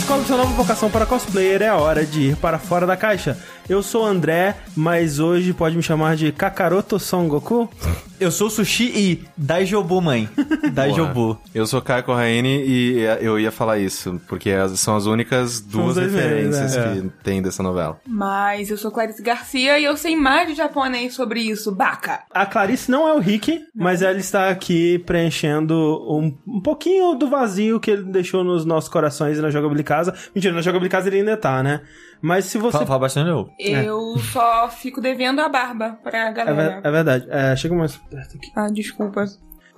Descobre sua nova vocação para cosplayer, é a hora de ir para fora da caixa. Eu sou o André, mas hoje pode me chamar de Kakaroto Son Goku. Eu sou Sushi e Daijobu, mãe. Daijobu. Eu sou Caio Corraine e eu ia falar isso, porque são as únicas duas referências memes, é. que tem dessa novela. Mas eu sou Clarice Garcia e eu sei mais de japonês sobre isso, baca. A Clarice não é o Rick, mas ela está aqui preenchendo um, um pouquinho do vazio que ele deixou nos nossos corações e na Jogabilidade Casa. Mentira, na Jogabilidade Casa ele ainda tá, né? Mas se você... Fala, fala bastante eu. Eu só fico devendo a barba pra É, ver- galera. é verdade. É, chega mais perto aqui. Ah, desculpa.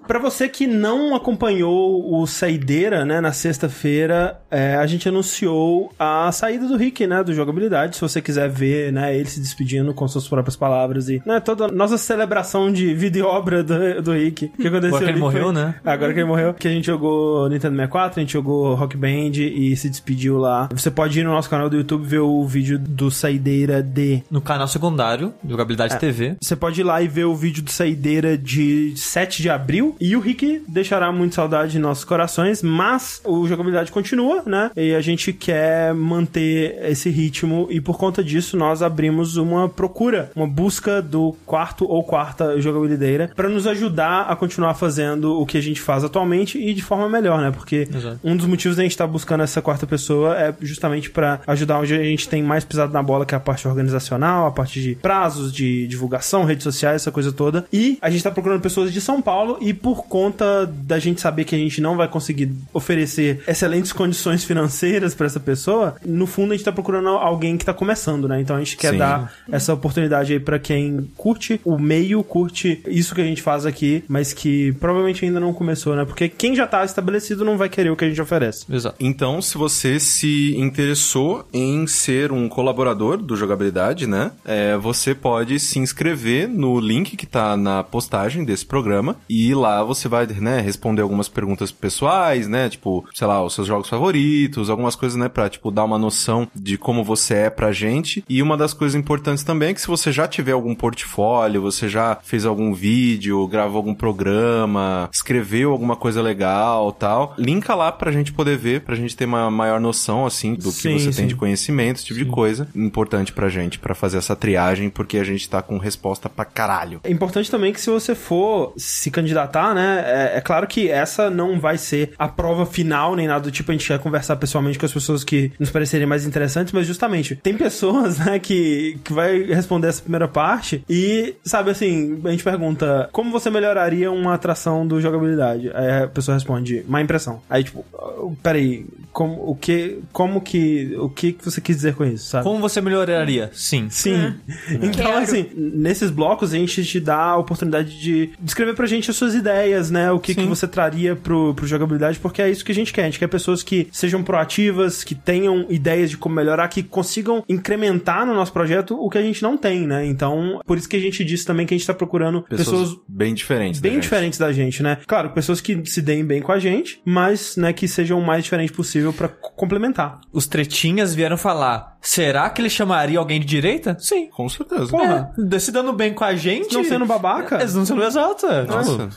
Pra você que não acompanhou o Saideira, né, na sexta-feira, é, a gente anunciou a saída do Rick, né, do Jogabilidade. Se você quiser ver, né, ele se despedindo com suas próprias palavras e, né, toda a nossa celebração de vida e obra do, do Rick. O que aconteceu Agora que ele morreu, foi- né? Agora que ele morreu, que a gente jogou Nintendo 64, a gente jogou Rock Band e se despediu lá. Você pode ir no nosso canal do YouTube ver o vídeo do Saideira de No canal secundário, Jogabilidade TV. você pode ir lá e ver o vídeo do Saideira de 7 de abril. E o Rick deixará muito saudade em nossos corações, mas o jogabilidade continua, né? E a gente quer manter esse ritmo. E por conta disso, nós abrimos uma procura, uma busca do quarto ou quarta jogabilideira para nos ajudar a continuar fazendo o que a gente faz atualmente e de forma melhor, né? Porque Exato. um dos motivos da gente estar buscando essa quarta pessoa é justamente para ajudar onde a gente tem mais pisado na bola, que é a parte organizacional, a parte de prazos, de divulgação, redes sociais, essa coisa toda. E a gente tá procurando pessoas de São Paulo e por conta da gente saber que a gente não vai conseguir oferecer excelentes condições financeiras para essa pessoa, no fundo a gente tá procurando alguém que tá começando, né? Então a gente quer Sim. dar essa oportunidade aí para quem curte o meio, curte isso que a gente faz aqui, mas que provavelmente ainda não começou, né? Porque quem já tá estabelecido não vai querer o que a gente oferece. Exato. Então, se você se interessou em ser um colaborador do Jogabilidade, né? é, você pode se inscrever no link que tá na postagem desse programa e lá você vai, né, responder algumas perguntas pessoais, né? Tipo, sei lá, os seus jogos favoritos, algumas coisas, né, pra, tipo, dar uma noção de como você é pra gente. E uma das coisas importantes também é que se você já tiver algum portfólio, você já fez algum vídeo, gravou algum programa, escreveu alguma coisa legal tal, linka lá pra gente poder ver, pra gente ter uma maior noção, assim, do Sim, que você sim. tem de conhecimento, esse tipo de coisa. Importante pra gente, pra fazer essa triagem, porque a gente tá com resposta pra caralho. É importante também que se você for se candidatar, né? É, é claro que essa não vai ser a prova final, nem nada do tipo. A gente quer conversar pessoalmente com as pessoas que nos parecerem mais interessantes, mas justamente tem pessoas, né, que, que vai responder essa primeira parte e, sabe assim, a gente pergunta como você melhoraria uma atração do jogabilidade? Aí a pessoa responde, má impressão. Aí, tipo, "Ah, peraí, como, o que, como que, o que que você quis dizer com isso, sabe? Como você melhoraria? Sim. Sim. Então, Quero. assim, nesses blocos a gente te dá a oportunidade de descrever pra gente as suas ideias, né? O que, que você traria pro, pro jogabilidade, porque é isso que a gente quer. A gente quer pessoas que sejam proativas, que tenham ideias de como melhorar, que consigam incrementar no nosso projeto o que a gente não tem, né? Então, por isso que a gente disse também que a gente tá procurando Pessoas, pessoas bem diferentes. da bem gente. diferentes da gente, né? Claro, pessoas que se deem bem com a gente, mas, né, que sejam o mais diferente possível pra co- complementar. Os tretinhas vieram falar: será que ele chamaria alguém de direita? Sim. Com certeza. Porra. É, se dando bem com a gente. Não sendo babaca. Eles não sendo exato. é, Nossa,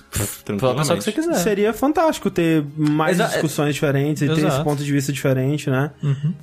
Tipo, Fala pensar o que você quiser. Seria fantástico ter mais Exa- discussões diferentes e ter esse ponto de vista diferente, né?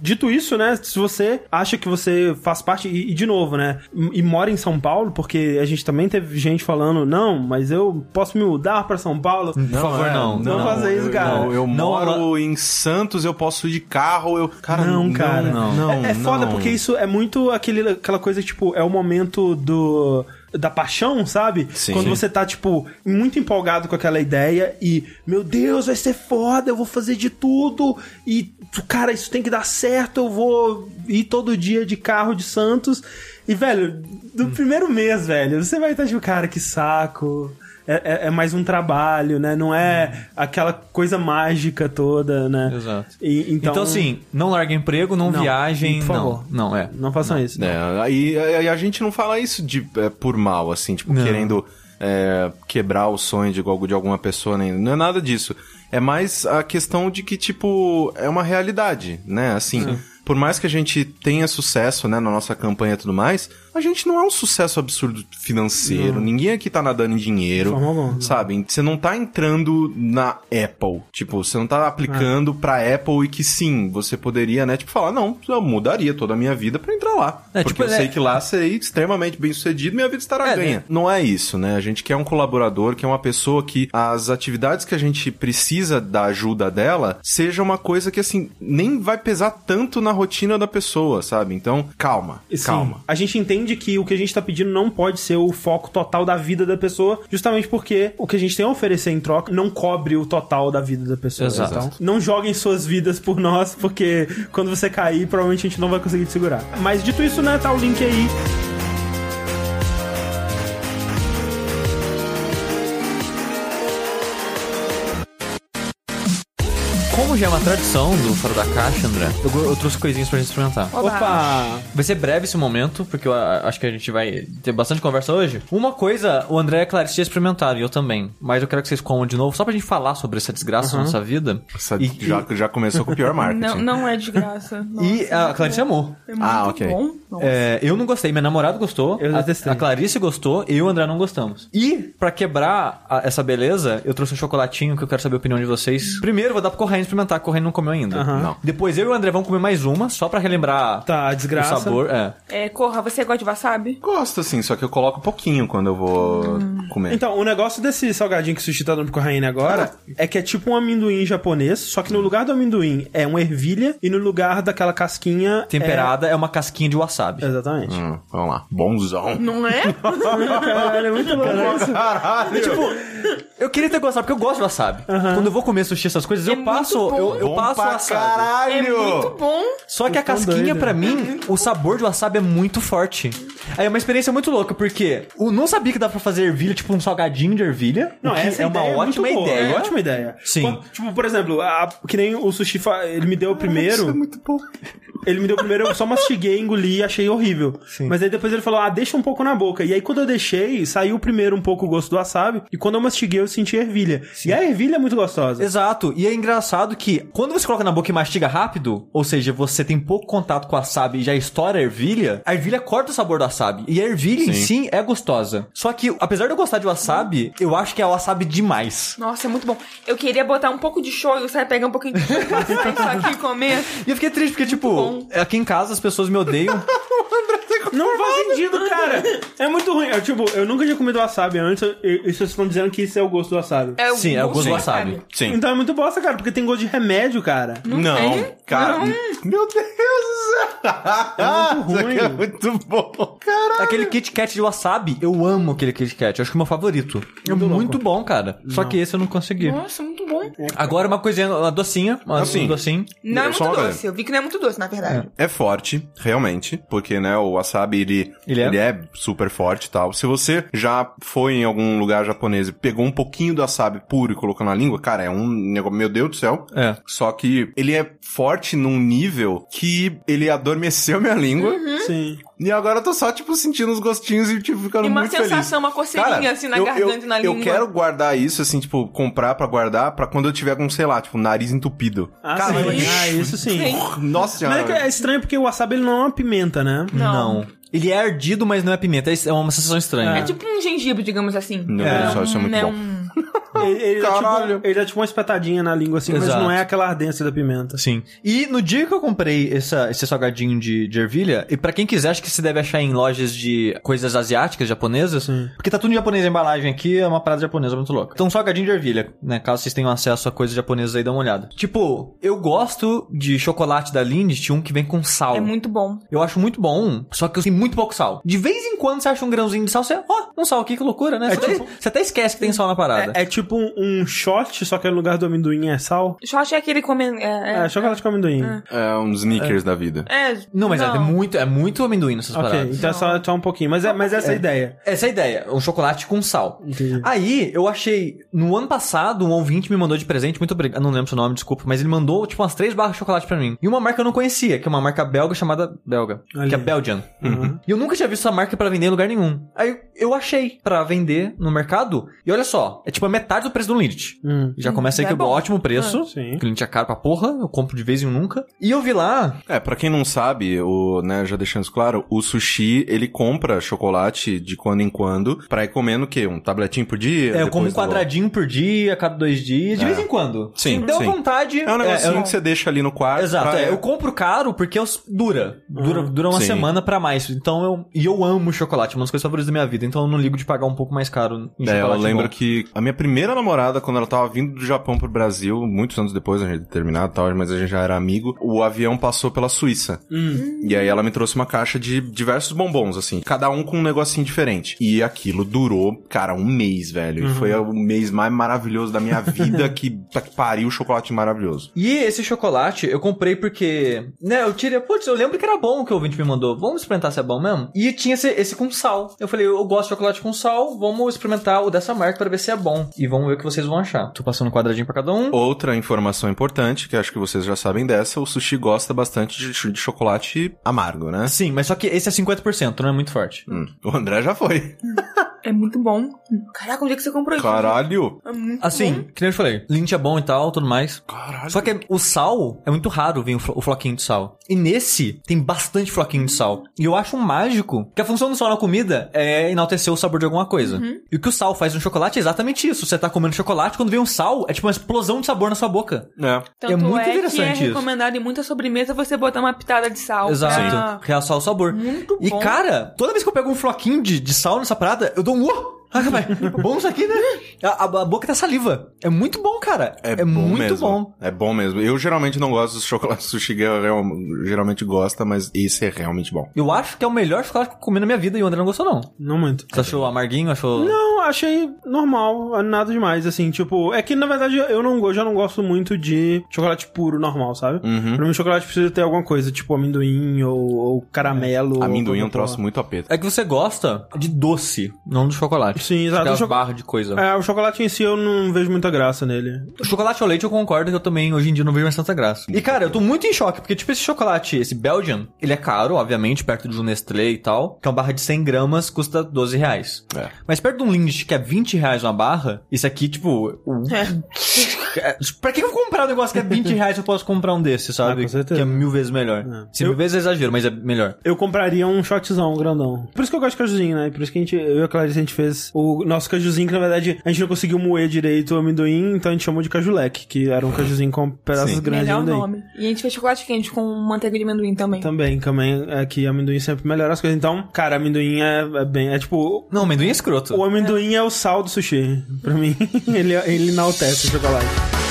Dito isso, né? Se você acha que você faz parte, e, e de novo, né? E, e mora em São Paulo, porque a gente também teve gente falando, não, mas eu posso me mudar pra São Paulo. Por favor, é, não. não fazer isso, cara. Eu, eu Não, moro em Santos, eu posso ir de carro, eu... Cara, Não, cara. Não, não, é, é foda porque isso é muito aquele, aquela coisa, tipo, é o momento do. Da paixão, sabe? Sim. Quando você tá, tipo, muito empolgado com aquela ideia e, meu Deus, vai ser foda, eu vou fazer de tudo e, cara, isso tem que dar certo, eu vou ir todo dia de carro de Santos. E, velho, do primeiro mês, velho, você vai estar, tipo, cara, que saco. É, é- é mais um trabalho, né? Não é aquela coisa mágica toda, né? Exato. E- então, Então, assim, não larga emprego, não, Não, viagem. por favor. Não, não é. Não façam isso. não. É, aí, aí a gente não fala isso de, é, por mal, assim, tipo, Não. querendo é, quebrar o sonho de, de alguma pessoa, nem, não é nada disso. É mais a questão de que, tipo, é uma realidade, né? Assim, por mais que a gente tenha sucesso, né, na nossa campanha e tudo mais, a gente não é um sucesso absurdo financeiro. Ninguém aqui tá nadando em dinheiro. Sabe? Você não tá entrando na Apple. Tipo, você não tá aplicando pra Apple e que sim, você poderia, né, tipo, falar, não, eu mudaria toda a minha vida pra entrar lá. É, porque tipo, eu é- sei que lá serei extremamente bem sucedido e minha vida estará É, ganha. né? Não é isso, né? A gente quer um colaborador, que é uma pessoa que as atividades que a gente precisa da ajuda dela seja uma coisa que, assim, nem vai pesar tanto na rotina da pessoa, sabe? Então, calma, Sim. calma. A gente entende que o que a gente tá pedindo não pode ser o foco total da vida da pessoa, justamente porque o que a gente tem a oferecer em troca não cobre o total da vida da pessoa. Exato. Então, não joguem suas vidas por nós, porque quando você cair, provavelmente a gente não vai conseguir te segurar. Mas dito isso, né, tá o link aí. É uma tradição do Fora da Caixa, André, eu, eu trouxe coisinhas pra gente experimentar. Opa! Vai ser breve esse momento, porque eu a- acho que a gente vai ter bastante conversa hoje. Uma coisa, o André e a Clarice já experimentaram, e eu também. Mas eu quero que vocês comam de novo, só pra gente falar sobre essa desgraça na nossa vida. Essa E- já, já começou com o pior marketing. Não, não é de graça. E Nossa, a Clarice amou. É muito Ah, ok. bom. É, eu não gostei, minha namorada gostou. Eu a, detestei. a Clarice gostou, eu e o André não gostamos. E, pra quebrar a- essa beleza, eu trouxe um chocolatinho que eu quero saber a opinião de vocês. Primeiro, vou dar pro Corrêa experimentar, que o Corrêa não comeu ainda. Aham. Não. Depois eu e o André vamos comer mais uma, só pra relembrar Tá, a o desgraça. sabor. É. É, Corra, você gosta de wasabi? Gosto, assim, só que eu coloco pouquinho quando eu vou comer. Então, o negócio desse salgadinho que o Sushi tá dando pro Corraine agora é que é tipo um amendoim japonês, só que no lugar do amendoim é uma ervilha e no lugar daquela casquinha Temperada é... uma casquinha de wasabi. É... Exatamente. Hum, vamos lá. Bonzão. Não é? Caralho, é muito louco isso. Caralho! Tipo, eu queria ter gostado, porque eu gosto de wasabi. Quando eu vou comer sushi, essas coisas, É eu passo. Eu, eu Bom passo pra wasabi. caralho! É muito bom. Só que a casquinha, doido. pra mim, o sabor de wasabi é muito forte. Aí é uma experiência muito louca, porque eu não sabia que dá pra fazer ervilha, tipo um salgadinho de ervilha. Não, o essa é uma ideia ótima muito boa, ideia. É uma ótima ideia. Sim. Quando- tipo, por exemplo, a- que nem o sushi, fa- ele me deu o primeiro. é muito bom. Ele me deu o primeiro, eu só mastiguei, engoli e achei horrível. Sim. Mas aí depois ele falou, ah, deixa um pouco na boca. E aí quando eu deixei, saiu primeiro um pouco o gosto do wasabi. E quando eu mastiguei, eu senti ervilha. E a ervilha é muito gostosa. Exato. E é engraçado que quando você coloca na boca e mastiga rápido, ou seja, você tem pouco contato com a wasabi e já estoura a ervilha, a ervilha corta o sabor do wasabi. E a ervilha em si é gostosa. Só que, apesar de eu gostar de wasabi, eu acho que é wasabi demais. Nossa, é muito bom. Eu queria botar um pouco de shoyu, sabe? Pegar um pouquinho de shoyu, passar isso aqui e comer. E eu fiquei triste porque, tipo, bom. aqui em casa as pessoas me odeiam. Não faz sentido, cara. É muito ruim. Eu, tipo, eu nunca tinha comido wasabi antes. E, e vocês estão dizendo que isso é o gosto do wasabi. É o Sim, é o gosto do wasabi. Sim. Então é muito bosta, cara, porque tem gosto de remédio, cara. Não, tem? cara. Não. Meu Deus do céu. É muito Isso aqui ruim. é muito bom. Caralho. Aquele Kit Kat de wasabi, eu amo aquele Kit Kat. Eu acho que é o meu favorito. É muito bom, cara. Só que esse eu não consegui. Nossa, muito bom. Agora uma coisinha, uma docinha, uma Assim. um docinho. Não é muito doce. Eu vi que não é muito doce, na verdade. É forte, realmente, porque, né, o wasabi, ele, Ele é? super forte e tal. Se você já foi em algum lugar japonês e pegou um pouquinho do wasabi puro e colocou na língua, cara, é um negócio, meu Deus do céu. É. Só que ele é forte num nível que ele adormeceu minha língua. Sim. E agora eu tô só, tipo, sentindo os gostinhos e, tipo, ficando E uma muito sensação, feliz. uma coceirinha, Cara, assim, na eu, garganta eu, e na eu língua. quero guardar isso, assim, tipo, comprar pra guardar pra quando eu tiver com, sei lá, tipo, nariz entupido. Ah, Cara, sim. Ah, isso sim. Sim. Nossa Mas senhora. é, que é estranho porque o wasabi ele não é uma pimenta, né? Não. Ele é ardido, mas não é pimenta. É uma sensação estranha. É tipo um gengibre, digamos assim. Do céu, isso é muito não bom. um- Ele, ele, dá Caralho. tipo, ele dá tipo uma espetadinha na língua assim, mas Exato. não é aquela ardência da pimenta. Sim. E no dia que eu comprei essa, esse salgadinho de, de ervilha, e pra quem quiser, acho que se deve achar em lojas de coisas asiáticas, japonesas, porque tá tudo em japonês a embalagem aqui, é uma parada japonesa muito louca. Então, salgadinho de ervilha, né? Caso vocês tenham acesso a coisas japonesas aí, dá uma olhada. Tipo, eu gosto de chocolate da Lindt, um que vem com sal. É muito bom. Eu acho muito bom, só que eu tenho muito pouco sal. De vez em quando você acha um grãozinho de sal, você, ó, um sal aqui, que loucura, né? É você, tipo- até, você até esquece que tem sal na parada. É, é tipo um, um shot, só que no lugar do amendoim é sal. Shot é aquele comendo. É, É, chocolate com amendoim. É um sneakers da vida. é, Não, mas é muito, é muito amendoim nessas Ok, paradas. então é só, só um pouquinho. Mas é, mas essa é a ideia. Essa é a ideia, um chocolate com sal. Entendi. Aí, eu achei, no ano passado, um ouvinte me mandou de presente, muito obrigado, não lembro seu nome, desculpa, mas ele mandou, tipo, umas três barras de chocolate pra mim. E uma marca eu não conhecia, que é uma marca belga chamada belga, Ali. que é Belgian. E eu nunca tinha visto essa marca pra vender em lugar nenhum. Aí eu achei pra vender no mercado. E olha só, é tipo a metade do preço do Lindt. Hum. Já começa aí já que é é um ótimo preço. Ah, sim. O Lindt é caro pra porra, eu compro de vez em nunca. E eu vi lá, É, pra quem não sabe, o, né, já deixando isso claro, o sushi, ele compra chocolate de quando em quando pra ir comendo o quê? Um tabletinho por dia? é, eu como um Depois do- quadradinho por dia, a cada dois dias, de É. vez em quando. Sim, Deu sim. vontade. É um negocinho eu- que você deixa ali no quarto. Exato, pra- é, eu compro caro porque eu- dura. Dura, dura uma Sim. semana pra mais. Então eu. E eu amo chocolate, uma das coisas favoritas da minha vida. Então eu não ligo de pagar um pouco mais caro em É, eu chocolate. lembro bom. que a minha primeira namorada, quando ela tava vindo do Japão pro Brasil, muitos anos depois, a gente ter terminado e tal, mas a gente já era amigo, o avião passou pela Suíça. E aí ela me trouxe uma caixa de diversos bombons, assim, cada um com um negocinho diferente. E aquilo durou, cara, um mês, velho. E foi o mês mais maravilhoso da minha vida que, que pariu chocolate maravilhoso. E esse chocolate eu comprei porque, né, eu tirei, putz, eu lembro que era bom o que o ouvinte me mandou. Vamos experimentar se é bom mesmo? E tinha esse, esse com sal. Eu falei, eu gosto de chocolate com sal, vamos experimentar o dessa marca pra ver se é bom. E vamos ver o que vocês vão achar. Tô passando um quadradinho pra cada um. Outra informação importante, que acho que vocês já sabem dessa, o sushi gosta bastante de, de chocolate amargo, né? Sim, mas só que esse é 50%, não é muito forte. Hum, O André já foi. É muito bom. Caraca, onde é que você comprou isso? Caralho! É muito Assim, bom. que nem eu falei, lint é bom e tal, tudo mais. Caralho. Só que o sal é muito raro vir o flo- o floquinho de sal. E nesse tem bastante floquinho de sal. E eu acho um mágico que a função do sal na comida é enaltecer o sabor de alguma coisa. E o que o sal faz no chocolate é exatamente isso. Você tá comendo chocolate, quando vem um sal, é tipo uma explosão de sabor na sua boca. É. Tanto é muito que interessante é isso. recomendado em muita sobremesa você botar uma pitada de sal. Exato. pra- Realçar o sabor. Muito E bom. cara, toda vez que eu pego um floquinho de, de sal nessa parada, eu dou "Uou!" Ah, vai. bom isso aqui, né? A, a- boca tá saliva. É muito bom, cara. É, bom muito mesmo. bom. É bom mesmo. Eu geralmente não gosto dos chocolates sushi, eu geralmente gosta, mas esse é realmente bom. Eu acho que é o melhor chocolate que eu comi na minha vida e o André não gostou, não. Não muito. Você achou amarguinho? Achou. Não, achei normal, nada demais, assim, tipo, é que na verdade eu não, eu já não gosto muito de chocolate puro normal, sabe? Uhum. Pra mim, chocolate precisa ter alguma coisa, tipo amendoim ou, ou caramelo. ou Amendoim é um troço muito apetite. É que você gosta de doce, não do chocolate. Sim, exato. Aquelas O choco- barras de coisa. É, o chocolate em si eu não vejo muita graça nele. O chocolate ao leite eu concordo que eu também hoje em dia não vejo mais tanta graça. E cara, eu tô muito em choque, porque tipo esse chocolate, esse Belgian, ele é caro, obviamente, perto de um Nestlé e tal, que é uma barra de 100 gramas, custa 12 reais. É. Mas perto de um Que é 20 reais uma barra, isso aqui, tipo... É, pra que eu vou comprar um negócio que é 20 reais eu posso comprar um desse, sabe? Ah, com certeza. Que é mil vezes melhor. É. Se Eu- mil vezes é exagero, mas é melhor. Eu compraria um shotzão grandão. Por isso que eu gosto de cajuzinho, né? Por isso que a gente, eu e a Clarice, a gente fez o nosso cajuzinho, que na verdade a gente não conseguiu moer direito o amendoim, então a gente chamou de cajuleque, que era um cajuzinho com pedaços Sim. grandes de Melhor amendoim. nome. E a gente fez chocolate quente com manteiga de amendoim também. Também, também é que amendoim sempre melhora as coisas. Então, cara, amendoim é, é bem. É tipo. Não, amendoim é escroto. O amendoim é o sal do sushi. Pra mim, ele, ele enaltece o chocolate.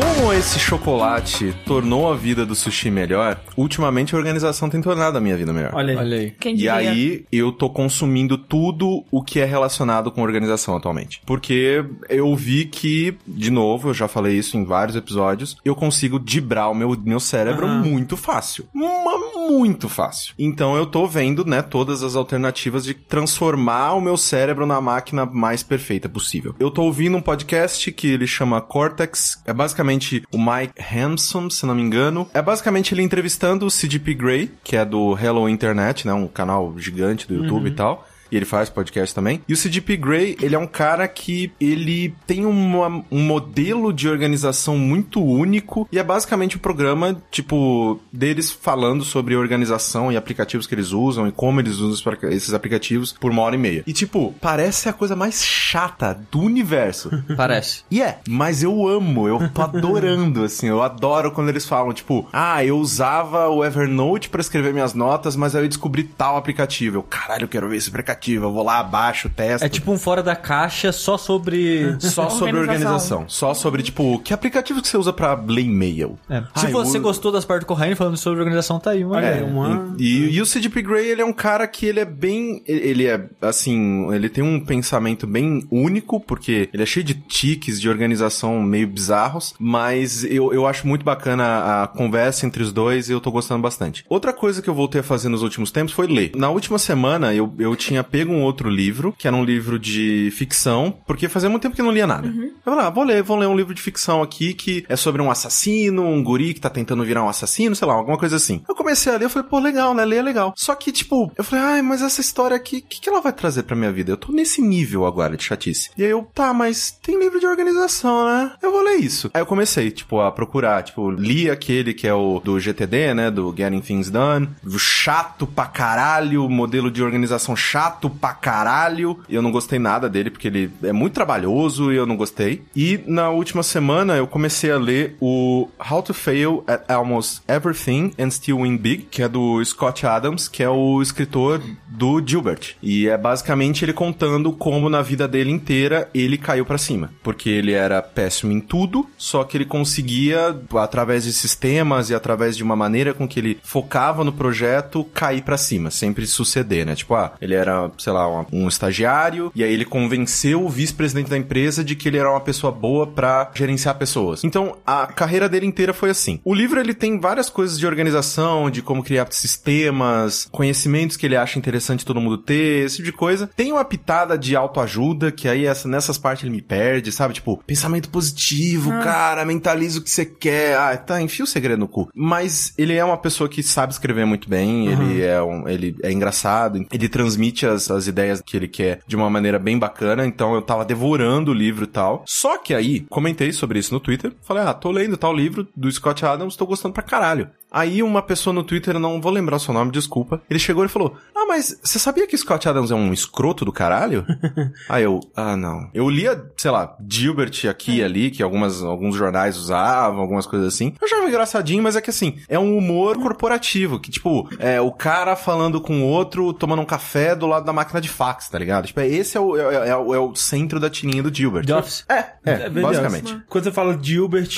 Como esse chocolate tornou a vida do sushi melhor, ultimamente a organização tem tornado a minha vida melhor. Olha aí. Olha aí. Quem E diria? aí, eu tô consumindo tudo o que é relacionado com organização atualmente. Porque eu vi que, de novo, eu já falei isso em vários episódios, eu consigo dibrar o meu, meu cérebro Aham. muito fácil. Muito fácil. Então eu tô vendo, né, todas as alternativas de transformar o meu cérebro na máquina mais perfeita possível. Eu tô ouvindo um podcast que ele chama Cortex. É basicamente o Mike Hanson, se não me engano. É basicamente ele entrevistando o CGP Grey, que é do Hello Internet, né, um canal gigante do YouTube e tal. E ele faz podcast também. E o CGP Grey, ele é um cara que ele tem uma- um modelo de organização muito único. E é basicamente o programa, tipo, deles falando sobre organização e aplicativos que eles usam e como eles usam esses- aplicativos por uma hora e meia. E, tipo, parece a coisa mais chata do universo. Parece. E é, mas eu amo, eu tô adorando, assim, eu adoro quando eles falam, tipo, ah, eu usava o Evernote pra escrever minhas notas, mas aí eu descobri tal aplicativo. Eu, caralho, eu quero ver esse aplicativo, eu vou lá abaixo, testo. É tipo um fora da caixa só sobre. Só sobre Organização. organização. Só sobre, tipo, que aplicativo que você usa pra ler e-mail? É. Se Ah, eu você uso- gostou das partes do Corraine falando sobre organização, tá aí. Ideia. aí, uma- E, e o CGP Grey, ele é um cara que ele é bem... Ele é, assim, ele tem um pensamento bem único, porque ele é cheio de tiques de organização meio bizarros, mas eu, eu acho muito bacana a conversa entre os dois e eu tô gostando bastante. Outra coisa que eu voltei a fazer nos últimos tempos foi ler. Na última semana, eu, eu tinha pego um outro livro, que era um livro de ficção, porque fazia muito tempo que eu não lia nada. Eu falei, ah, vou ler, vou ler um livro de ficção aqui que é sobre um assassino, um guri que tá tentando virar um assassino, sei lá, alguma coisa assim. Eu comecei a ler, eu falei, pô, legal, né? Ler é legal. Só que, tipo, eu falei, ai, mas essa história aqui, o que, que ela vai trazer pra minha vida? Eu tô nesse nível agora de chatice. E aí eu, tá, mas tem livro de organização, né? Eu vou ler isso. Aí eu comecei, tipo, a procurar, tipo, li aquele que é o do GTD, né? Do Getting Things Done. Chato pra caralho, modelo de organização chato pra caralho. E eu não gostei nada dele, porque ele é muito trabalhoso e eu não gostei. E na última semana eu comecei a ler o How to Fail at Almost Everything and Still Win Big, que é do Scott Adams, que é o escritor do Gilbert. E é basicamente ele contando como na vida dele inteira ele caiu pra cima. Porque ele era péssimo em tudo, só que ele conseguia, através de sistemas e através de uma maneira com que ele focava no projeto, cair pra cima, sempre suceder, né? Tipo, ah, ele era, sei lá, um, um estagiário, e aí ele convenceu o vice-presidente da empresa de que ele era uma pessoa boa pra gerenciar pessoas. Então, a carreira dele inteira foi assim. O livro ele tem várias coisas de organização, de como criar sistemas, conhecimentos que ele acha interessante todo mundo ter, esse tipo de coisa. Tem uma pitada de autoajuda, que aí essa, nessas partes ele me perde, sabe? Tipo, pensamento positivo, cara, mentaliza o que você quer. Ah, tá, enfia o segredo no cu. Mas ele é uma pessoa que sabe escrever muito bem, ele é um, ele é engraçado, ele transmite as, as ideias que ele quer de uma maneira bem bacana, então eu tava devorando o livro e tal. Só que aí, comentei sobre isso no Twitter, falei, ah, tô lendo tal livro do Scott Adams, tô gostando pra caralho. Aí uma pessoa no Twitter, não vou lembrar o seu nome, desculpa. Ele chegou e falou: Ah, mas você sabia que Scott Adams é um escroto do caralho? Aí eu, ah, não. Eu lia, sei lá, Gilbert aqui e ali, que algumas, alguns jornais usavam, algumas coisas assim. Eu achava engraçadinho, mas é que assim, é um humor corporativo, que tipo, é o cara falando com o outro, tomando um café do lado da máquina de fax, tá ligado? Tipo, é, esse é o, é, é o, é o centro da tirinha do Gilbert. The Office. É, é, bem basicamente. Quando você fala Gilbert,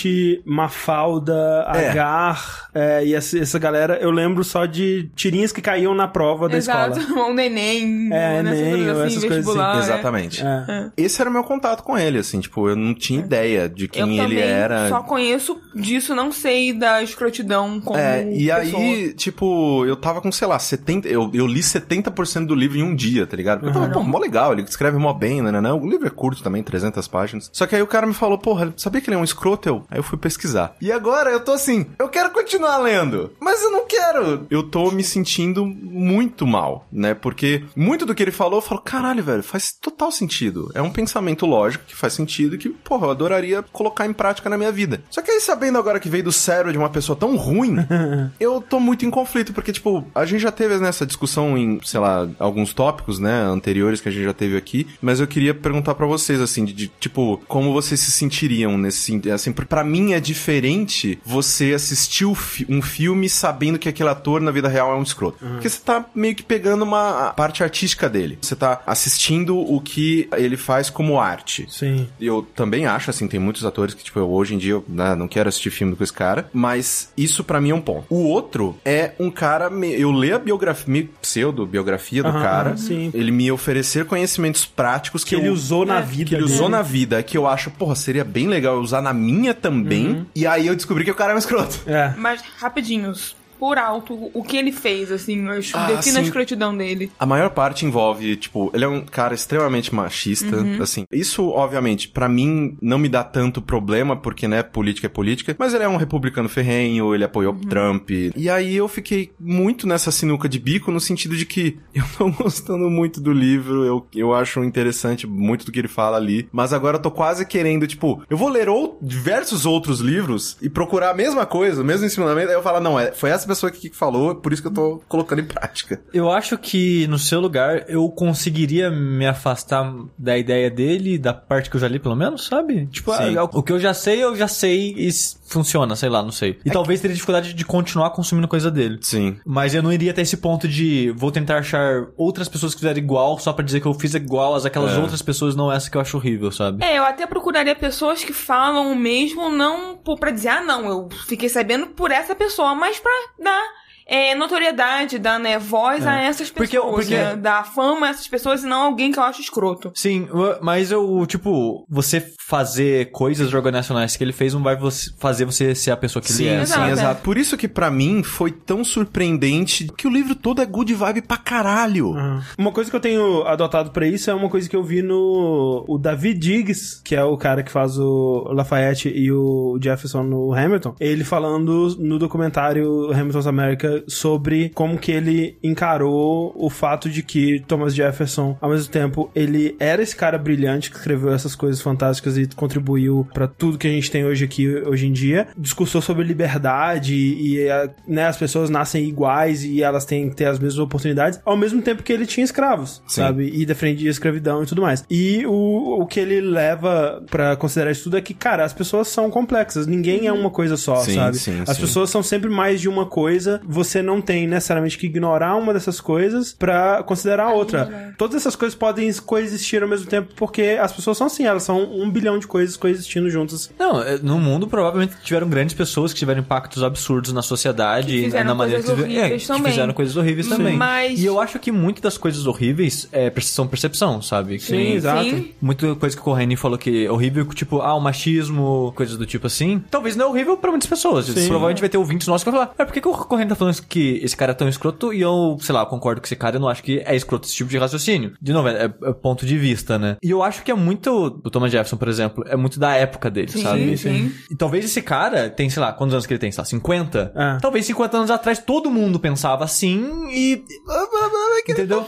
Mafalda, É. Agar, é, e essa, essa galera, eu lembro só de tirinhas que caíam na prova da Exato. escola. Um neném. É, nessas Enem, coisas ou essas coisas assim. né? Exatamente. É. Esse era o meu contato com ele, assim, tipo, eu não tinha ideia de Eu quem ele também era. só conheço disso, não sei da escrotidão como É, e pessoa. aí, tipo, eu tava com, sei lá, 70. Eu, eu li 70% do livro em um dia, tá ligado? Porque eu tava, pô, mó legal, ele escreve mó bem, né, né, né? O livro é curto também, 300 páginas. Só que aí o cara me falou, porra, sabia que ele é um escroto? Eu? Aí eu fui pesquisar. E agora eu tô assim, eu quero continuar lendo, mas eu não quero. Eu tô me sentindo muito mal, né? Porque muito do que ele falou, eu falo, caralho, velho, faz total sentido. É um pensamento lógico que faz sentido e que, porra, eu adoraria colocar em prática na minha vida. Só que aí, sabendo agora que veio do cérebro de uma pessoa tão ruim, eu tô muito em conflito, porque, tipo, a gente já teve nessa discussão em, sei lá, alguns tópicos, né, anteriores que a gente já teve aqui, mas eu queria perguntar pra vocês, assim, de, de, tipo, como vocês se sentiriam nesse sentido, assim, porque pra mim é diferente você assistir fi- um filme sabendo que aquele ator na vida real é um escroto. Porque você tá meio que pegando uma parte artística dele. Você tá assistindo o que ele faz como arte. Sim. Eu também acho, assim, tem muitos atores que, tipo, eu, hoje em dia eu né, não quero assistir filme com esse cara, mas isso pra mim é um ponto. O outro é um cara, me- eu leio a biografia, pseudo-biografia do Aham, cara, sim. ele me oferecer conhecimentos práticos que, Que ele eu- usou na vida que ele dele. usou na vida, que eu acho, porra, seria bem legal eu usar na minha também, Uhum. e aí eu descobri que o cara é um escroto. É. Mas, rapidinhos, por alto, o que ele fez, assim, eu Ah, defina a sim. escrotidão dele. A maior parte envolve, tipo, ele é um cara extremamente machista, assim. Isso, obviamente, pra mim não me dá tanto problema, porque, né, política é política, mas ele é um republicano ferrenho, ele apoiou Trump. E aí eu fiquei muito nessa sinuca de bico, no sentido de que eu tô gostando muito do livro, eu, eu acho interessante muito do que ele fala ali, mas agora eu tô quase querendo, tipo, eu vou ler ou, diversos outros livros e procurar a mesma coisa, o mesmo ensinamento, aí eu falo, não, é, foi essa pessoa que falou, por isso que eu tô colocando em prática. Eu acho que no seu lugar eu conseguiria me afastar da ideia dele, da parte que eu já li, pelo menos, sabe? Tipo, Sim. ah, o que eu já sei, eu já sei e funciona, sei lá, não sei. E talvez teria dificuldade de continuar consumindo coisa dele. Sim. Mas eu não iria até esse ponto de vou tentar achar outras pessoas que fizeram igual só pra dizer que eu fiz igual as aquelas É. outras pessoas, não essa que eu acho horrível, sabe? É, eu até procuraria pessoas que falam o mesmo, não por- pra dizer, ah, não, eu fiquei sabendo por essa pessoa, mas pra dar é, notoriedade, dar né, voz a essas pessoas. Porque- porque- né, dar fama a essas pessoas e não alguém que eu acho escroto. Sim, mas eu, tipo, você fazer coisas organizacionais que ele fez não vai você- fazer você ser a pessoa que Sim, ele é. sim, Exato, exato. Por isso que pra mim foi tão surpreendente que o livro todo é good vibe pra caralho. Uma coisa que eu tenho adotado pra isso é uma coisa que eu vi no o David Diggs, que é o cara que faz o Lafayette e o Jefferson no Hamilton, ele falando no documentário Hamilton's America sobre como que ele encarou o fato de que Thomas Jefferson, ao mesmo tempo, ele era esse cara brilhante que escreveu essas coisas fantásticas e contribuiu pra tudo que a gente tem hoje aqui, hoje em dia. Discursou sobre liberdade e, né, as pessoas nascem iguais e elas têm que ter as mesmas oportunidades, ao mesmo tempo que ele tinha escravos, Sim. sabe? E defendia a escravidão e tudo mais. E o, o que ele leva pra considerar isso tudo é que, cara, as pessoas são complexas, ninguém é uma coisa só, Sim, sabe? sim, as sim. pessoas são sempre mais de uma coisa, você não tem necessariamente que ignorar uma dessas coisas pra considerar a outra. Todas essas coisas podem coexistir ao mesmo tempo porque as pessoas são assim, elas são um bilhão de coisas coexistindo juntas. Não, é, no mundo provavelmente tiveram grandes pessoas que tiveram impactos absurdos na sociedade Que e na maneira que, é, que fizeram coisas horríveis também. Mas- E eu acho que muitas das coisas horríveis é, são percepção, sabe? Que Sim, nem- exato. Sim. Muita coisa que o Corrêne falou que é horrível, tipo, ah, o machismo, coisas do tipo assim. Talvez não é horrível pra muitas pessoas. Provavelmente vai ter ouvintes nossos que vão falar, ah, por que, que o Corrêne tá falando que esse cara é tão escroto e eu, sei lá, concordo com esse cara, eu não acho que é escroto esse tipo de raciocínio. De novo, é, é ponto de vista, né? E eu acho que é muito, do Thomas Jefferson, por exemplo, é muito da época dele, Sim, sabe? sim. E talvez esse cara tem, sei lá, quantos anos que ele tem? Sei lá, 50? É. Talvez 50 anos atrás todo mundo pensava assim e... Entendeu?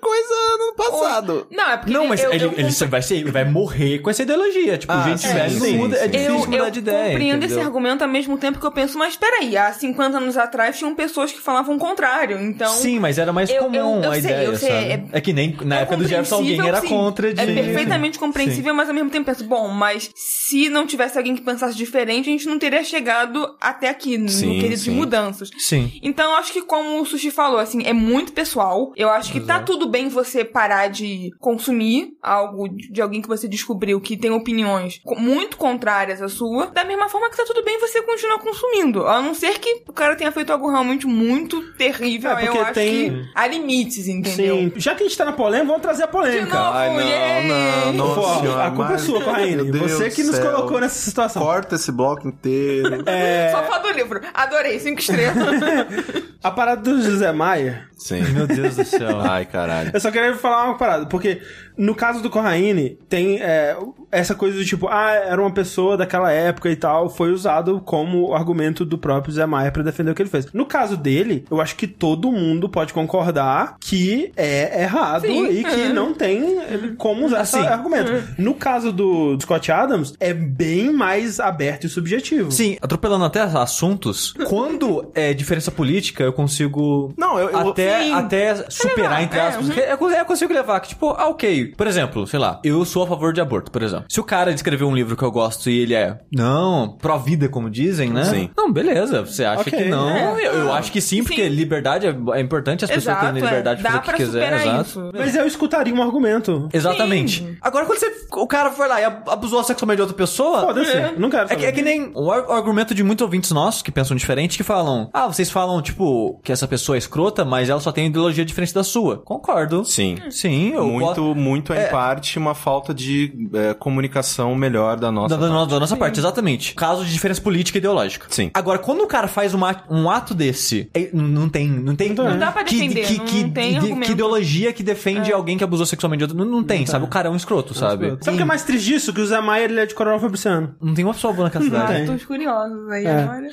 Coisa no passado. Não, é porque Não, mas eu, ele, eu ele só vai ser, ele vai morrer com essa ideologia. Tipo, Ah, gente sim, velha sim, muda, é difícil eu, mudar eu de ideia. compreendo esse entendeu? argumento ao mesmo tempo que eu penso, mas peraí, há 50 anos atrás tinham pessoas que falavam o contrário, então... Sim, mas era mais Eu- comum eu- eu a sei, ideia, eu sei, sabe? é- É, que nem na É época do Jefferson alguém era contra de... É perfeitamente compreensível, mas ao mesmo tempo penso, bom, mas se não tivesse alguém que pensasse diferente, a gente não teria chegado até aqui, no Sim, quesito de mudanças. Sim. Então, eu acho que como o Sushi falou, assim, é muito pessoal. Eu acho que tá tudo bem você parar de consumir algo de alguém que você descobriu que tem opiniões muito contrárias à sua. Da mesma forma que tá tudo bem você continuar consumindo. A não ser que o cara tenha feito algo realmente muito terrível. É, porque eu acho tem- que há limites, entendeu? Sim. Já que a gente tá na polêmica, vamos trazer a De polêmica. novo, Ai, não, yay! não, não. Pô, Nossa senhora, a culpa é mas- sua, Corraine. Você que nos céu. colocou nessa situação. Corta esse bloco inteiro. É, Só fala do livro. Adorei, cinco estrelas. a parada do José Maia, Sim. Meu Deus do céu. Ai, caralho. Eu só queria falar uma parada, porque no caso do Corraine, tem é, essa coisa do tipo, ah, era uma pessoa daquela época e tal, foi usado como argumento do próprio Zé Maia pra defender o que ele fez. No caso dele, eu acho que todo mundo pode concordar que é errado Sim. e que não tem como usar esse Assim. argumento. No caso do Scott Adams, é bem mais aberto e subjetivo. Sim, atropelando até assuntos, quando é diferença política, eu consigo. Não, eu- eu- até, Sim. até superar, levar, entre é, aspas. uhum. Eu, eu consigo levar que, tipo, ah, ok. Por exemplo, sei lá, eu sou a favor de aborto, por exemplo. Se o cara escreveu um livro que eu gosto e ele é, não, pró-vida, como dizem, né? Sim. Não, beleza. Você acha Ok, que não? é. eu, eu acho que sim, porque Sim. liberdade é, é importante, as pessoas Exato, terem liberdade é. de fazer Dá o que quiser. Exato. Mas eu escutaria um argumento. Exatamente. Sim. Agora, quando você, o cara foi lá e ab- abusou sexualmente de outra pessoa. Foda-se, não quero É saber. que, é que nem o, ar- o argumento de muitos ouvintes nossos que pensam diferente, que falam: Ah, vocês falam, tipo, que essa pessoa é escrota, mas ela só tem ideologia diferente da sua. Concordo. Sim. Sim, eu Muito, gosto- muito é, É. em parte uma falta de é, comunicação melhor da nossa Da, da, parte. da nossa parte, exatamente. Caso de diferença política e ideológica. Sim. Agora, quando o cara faz uma- um ato desse, é- não tem. Não tem. Não dá pra que- defender, Que, não que, tem de- que ideologia que defende alguém que abusou sexualmente de outro. Não, não tem, sabe? O cara é um escroto, sabe? Sabe o que é mais triste disso? Que o Zé Maia ele é de Coronel Fabriciano. Não tem uma pessoa boa naquela cidade. tem. Ah, tô curiosos aí É. agora.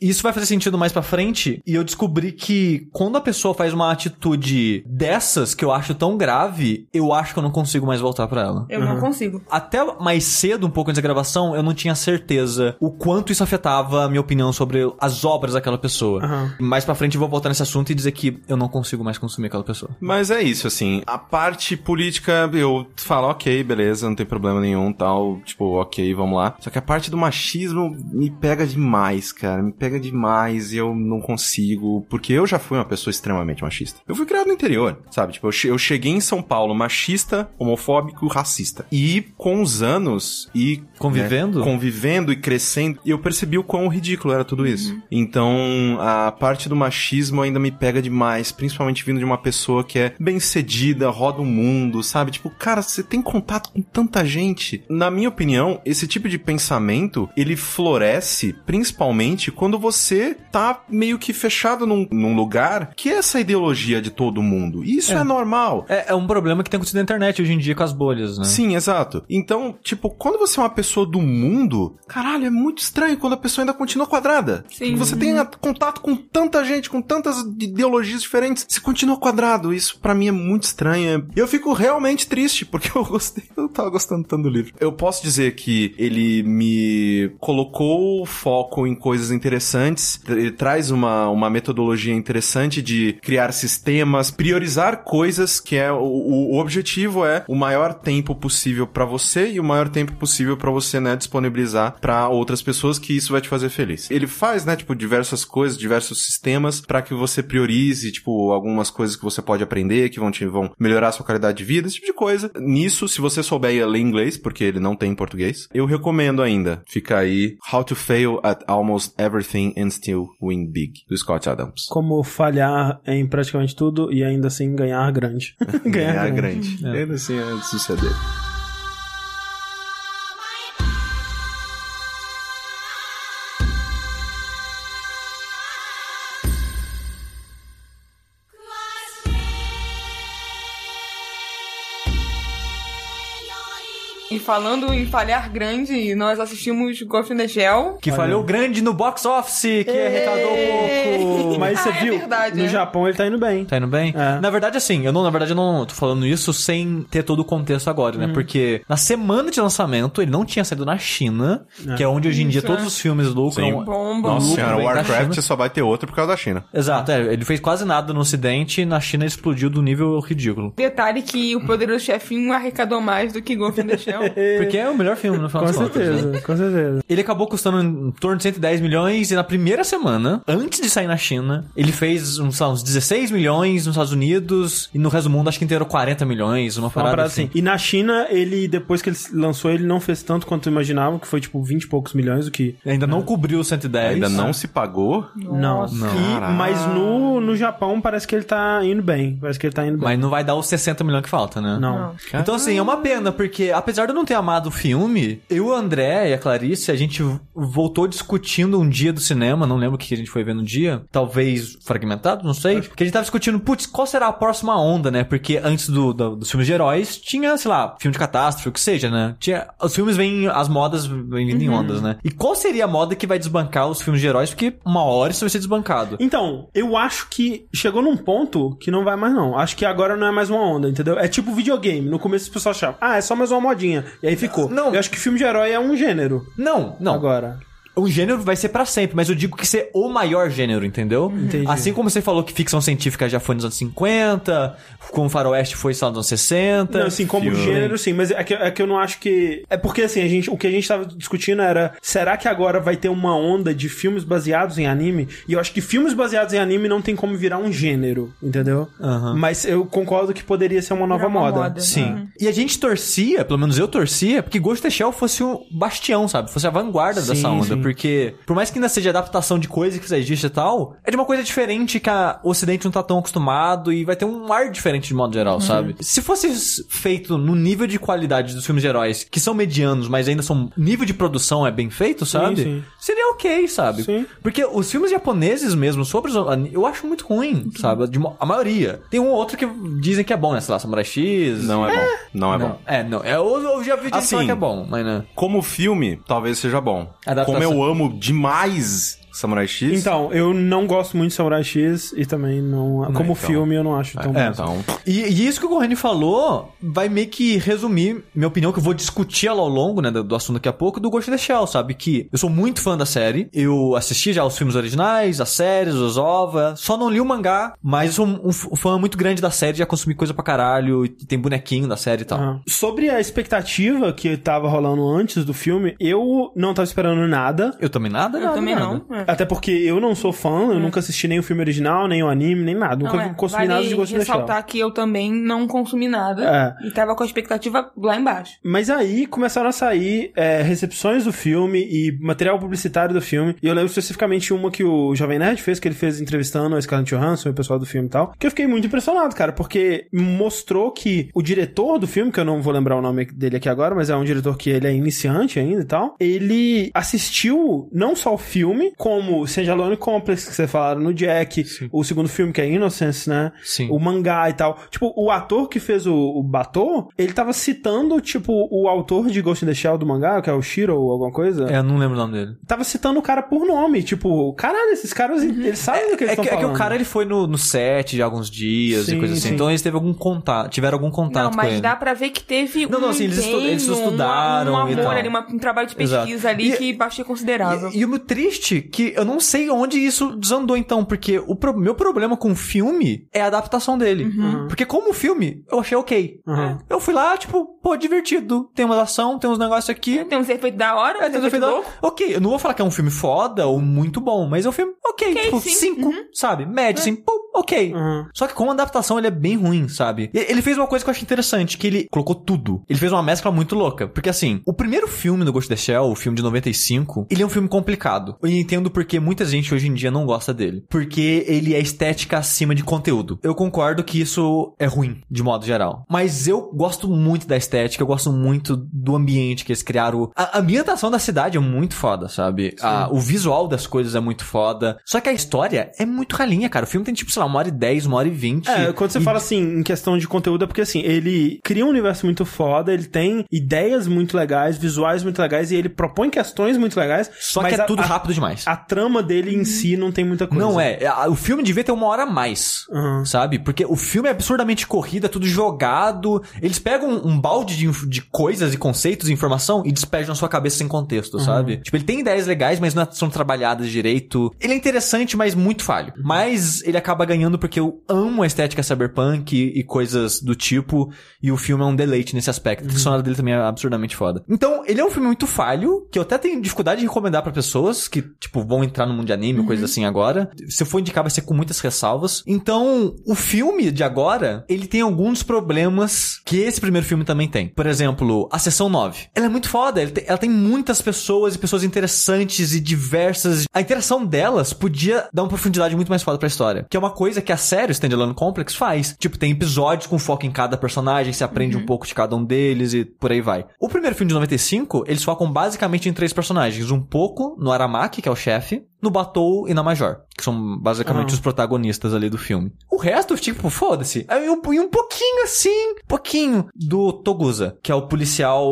Isso vai fazer sentido mais pra frente. E eu descobri que quando a pessoa faz uma atitude dessas que eu acho tão grave, eu acho que eu não consigo mais voltar pra ela. Eu não consigo. Até mais cedo, um pouco antes da gravação, eu não tinha certeza o quanto isso afetava a minha opinião sobre as obras daquela pessoa. Aham. Mais pra frente eu vou voltar nesse assunto e dizer que eu não consigo mais consumir aquela pessoa. Mas é isso, assim. A parte política, eu falo, ok, beleza, não tem problema nenhum, tal. Tipo, ok, vamos lá. Só que a parte do machismo me pega demais, cara. Me pega demais e eu não consigo. porque eu já fui uma pessoa extremamente machista. Eu fui criado no interior, sabe? Tipo, eu cheguei em São Paulo machista, homofóbico, racista. E com os anos e Convivendo? né, convivendo e crescendo, eu percebi o quão ridículo era tudo isso. Então, a parte do machismo ainda me pega demais, principalmente vindo de uma pessoa que é bem cedida, roda o mundo, sabe? Tipo, cara, você tem contato com tanta gente. Na minha opinião, esse tipo de pensamento, ele floresce principalmente quando você tá meio que fechado num, num lugar que é essa ideologia de todo mundo. E isso é, normal. É, é um problema que tem acontecido na internet hoje em dia com as bolhas, né? Sim, exato. Então, tipo, quando você é uma pessoa do mundo, caralho, é muito estranho quando a pessoa ainda continua quadrada. Sim. Você tem contato com tanta gente, com tantas ideologias diferentes, você continua quadrado. Isso pra mim é muito estranho. E eu fico realmente triste, porque eu gostei, eu tava gostando tanto do livro. Eu posso dizer que ele me colocou foco em coisas interessantes, ele traz uma, uma metodologia interessante de criar sistemas, priorizar coisas que é o, o o objetivo é o maior tempo possível pra você e o maior tempo possível pra você, né, disponibilizar pra outras pessoas que isso vai te fazer feliz. Ele faz, né, tipo diversas coisas, diversos sistemas pra que você priorize, tipo, algumas coisas que você pode aprender que vão te vão melhorar a sua qualidade de vida, esse tipo de coisa. Nisso, se você souber ler inglês, porque ele não tem em português, eu recomendo ainda. Fica aí How to Fail at Almost Everything and Still Win Big, do Scott Adams. Como falhar em praticamente tudo e ainda assim ganhar grande. Ganhar grande. Ainda assim é. E falando em falhar grande, nós assistimos Ghost in the Shell. Que falhou grande no box office, que arrecadou pouco. Mas você Ah, é viu? verdade, no é. Japão ele tá indo bem. Tá indo bem? É. Na verdade, assim, eu não, na verdade, eu não tô falando isso sem ter todo o contexto agora, né? Uhum. Porque na semana de lançamento, ele não tinha saído na China, que é onde hoje em dia Isso, todos é. os filmes lucram. Bomba. Nossa lucro senhora, Warcraft só vai ter outro por causa da China. Exato, é, ele fez quase nada no ocidente e na China explodiu do nível ridículo. Detalhe que o Poderoso Chefinho arrecadou mais do que Ghost in the Shell. Porque é o melhor filme, no final Com das contas, né? certeza, com certeza. Ele acabou custando em torno de 110 milhões e na primeira semana, antes de sair na China, ele fez uns, lá, uns 16 milhões nos Estados Unidos e no resto do mundo acho que inteiro 40 milhões, uma Uma parada, parada assim. assim. E na China, ele, depois que ele lançou, ele não fez tanto quanto eu imaginava, que foi tipo 20 e poucos milhões, o que. Ainda não cobriu os 110. Ainda não se pagou? Não. Nossa. E- mas no, no Japão parece que ele tá indo bem. Parece que ele tá indo bem. Mas não vai dar os 60 milhões que falta, né? Não. Então, assim, é uma pena, porque apesar de eu não ter amado o filme, eu, o André e a Clarice, a gente voltou discutindo um dia do cinema, não lembro o que a gente foi ver no dia, talvez fragmentado, não sei, que a gente tava discutindo, putz, qual será a próxima onda, né? Porque antes do, do- dos filmes de heróis, tinha, sei lá, filme de catástrofe, o que seja, né? Tinha, os filmes vêm, as modas vêm vindo em ondas, né? E qual seria a moda que vai desbancar os filmes de heróis? Porque uma hora isso vai ser desbancado. Então, eu acho que chegou num ponto que não vai mais, não. Acho que agora não é mais uma onda, entendeu? É tipo videogame. No começo as pessoas achavam, ah, é só mais uma modinha. E aí ficou. Não. Eu acho que filme de herói é um gênero. Não, não. Agora. O gênero vai ser pra sempre, mas eu digo que ser o maior gênero, entendeu? Entendi. Assim como você falou que ficção científica já foi nos anos 50, como faroeste foi só nos anos 60. Não, assim, como filme. gênero, sim, mas é que, é que eu não acho que. É porque, assim, a gente, o que a gente tava discutindo era: será que agora vai ter uma onda de filmes baseados em anime? E eu acho que filmes baseados em anime não tem como virar um gênero, entendeu? Aham. Mas eu concordo que poderia ser uma nova uma moda. moda. Sim. Uhum. E a gente torcia, pelo menos eu torcia, porque Ghost in the Shell fosse o bastião, sabe? Fosse a vanguarda Sim, dessa onda. sim. Porque, por mais que ainda seja adaptação de coisa que já existe e tal, é de uma coisa diferente que a- o Ocidente não tá tão acostumado e vai ter um ar diferente de modo geral, Uhum. sabe? Se fosse feito no nível de qualidade dos filmes de heróis, que são medianos, mas ainda são. nível de produção é bem feito, sabe? sim. Seria ok, sabe? Sim. Porque os filmes japoneses mesmo, sobre os. Eu acho muito ruim, sabe? De a maioria. Tem um ou outro que dizem que é bom, né? Sei lá, Samurai X. Não é, bom. Não é Não, bom. é, não. É, eu, eu já vi Assim, que é bom, mas né. Como filme, talvez seja bom. Adaptação. Como eu amo demais Samurai X. Então, eu não gosto muito de Samurai X e também não. como então. filme, eu não acho tão É, bom. Então, E, e isso que o Corrêne falou vai meio que resumir minha opinião, que eu vou discutir ela ao longo, né, do, do assunto daqui a pouco, do Ghost in the Shell, sabe? Que eu sou muito fã da série, eu assisti já os filmes originais, as séries, os OVA, só não li o mangá, mas eu sou um, um fã muito grande da série, já consumi coisa pra caralho, e tem bonequinho da série e tal. Aham. Sobre a expectativa que tava rolando antes do filme, eu não tava esperando nada. Eu também nada, Eu nada, também nada. não. Até porque eu não sou fã, eu nunca assisti nem o filme original, nem o anime, nem nada. Nunca Não, é. consumi vale nada de Ghost in the Shell. ressaltar que eu também não consumi nada. É. E tava com a expectativa lá embaixo. Mas aí começaram a sair é, recepções do filme e material publicitário do filme. E eu lembro especificamente uma que o Jovem Nerd fez, que ele fez entrevistando a Scarlett Johansson e o pessoal do filme e tal. Que eu fiquei muito impressionado, cara, porque mostrou que o diretor do filme, que eu não vou lembrar o nome dele aqui agora, mas é um diretor que ele é iniciante ainda e tal. Ele assistiu não só o filme, como Alone Complex, que você falaram no Jack, o segundo filme, que é Innocence, né? Sim. o mangá e tal. Tipo, o ator que fez o, o Batou, ele tava citando, tipo, o autor de Ghost in the Shell do mangá, que é o Shiro ou alguma coisa. É, eu não lembro o nome dele. Tava citando o cara por nome. Tipo, caralho, esses caras, eles sabem do que eles É estão que, é que o cara ele foi no, no set de alguns dias Sim, e coisa assim. sim. Então eles teve algum contato, tiveram algum contato não, com mas ele. dá pra ver que teve Não, um não, assim, eles estu- eles estudaram um, um e tal. ali, uma- um trabalho de Exato. pesquisa ali E- que achei considerável. E, e o meu triste que eu não sei onde isso desandou então, porque o pro- meu problema com o filme é a adaptação dele. Uhum. Porque como filme, eu achei ok. Uhum. Eu fui lá, tipo, pô, divertido. Tem uma ação, tem uns negócios aqui. Tem uns efeitos da hora, É, tem uns efeitos efeitos- loucos. Ok, eu não vou falar que é um filme foda ou muito bom, mas é um filme ok, Ok, tipo, sim. cinco, Uhum. sabe? Médio, assim, pô, ok. Uhum. Só que como adaptação ele é bem ruim, sabe? E- Ele fez uma coisa que eu achei interessante, que ele colocou tudo. Ele fez uma mescla muito louca. Porque assim, o primeiro filme do Ghost in the Shell, o filme de 95, ele é um filme complicado. Eu entendo porque muita gente hoje em dia não gosta dele. Porque ele é estética acima de conteúdo. Eu concordo que isso é ruim, de modo geral. Mas eu gosto muito da estética, eu gosto muito do ambiente que eles criaram. A ambientação da cidade é muito foda, sabe? A- o visual das coisas é muito foda. Só que a história é muito ralinha, cara. O filme tem tipo, sei lá, uma hora e dez, uma hora e vinte. É, quando você E- fala assim, em questão de conteúdo, é porque assim, ele cria um universo muito foda, ele tem ideias muito legais, visuais muito legais, e ele propõe questões muito legais. Só que é a- tudo rápido demais. A trama dele em si não tem muita coisa. Não é. A- O filme devia ter uma hora a mais. Uhum. Sabe? Porque o filme é absurdamente corrido, é tudo jogado. Eles pegam um, balde de, de coisas e conceitos e informação e despejam na sua cabeça sem contexto, Uhum. sabe? Tipo, ele tem ideias legais, mas não são trabalhadas direito. Ele é interessante, mas muito falho. Uhum. Mas ele acaba ganhando porque eu amo a estética cyberpunk e, e coisas do tipo. E o filme é um deleite nesse aspecto. A Uhum. trilha sonora dele também é absurdamente foda. Então, ele é um filme muito falho, que eu até tenho dificuldade de recomendar pra pessoas que, tipo, vão entrar no mundo de anime ou coisa assim agora. Se eu for indicar, vai ser com muitas ressalvas. Então, o filme de agora, ele tem alguns problemas que esse primeiro filme também tem. Por exemplo, a sessão 9. Ela é muito foda, ela tem muitas pessoas e pessoas interessantes e diversas. A interação delas podia dar uma profundidade muito mais foda pra história. Que é uma coisa que a série Standalone Complex faz. Tipo, tem episódios com foco em cada personagem, se aprende um pouco de cada um deles e por aí vai. O primeiro filme de 95, eles focam basicamente em três personagens. Um pouco no Aramaki, que é o chefe, no Batou e na Major, que são basicamente Ah. os protagonistas ali do filme. O resto, tipo, foda-se. Aí um, e um pouquinho assim, pouquinho do Togusa, que é o policial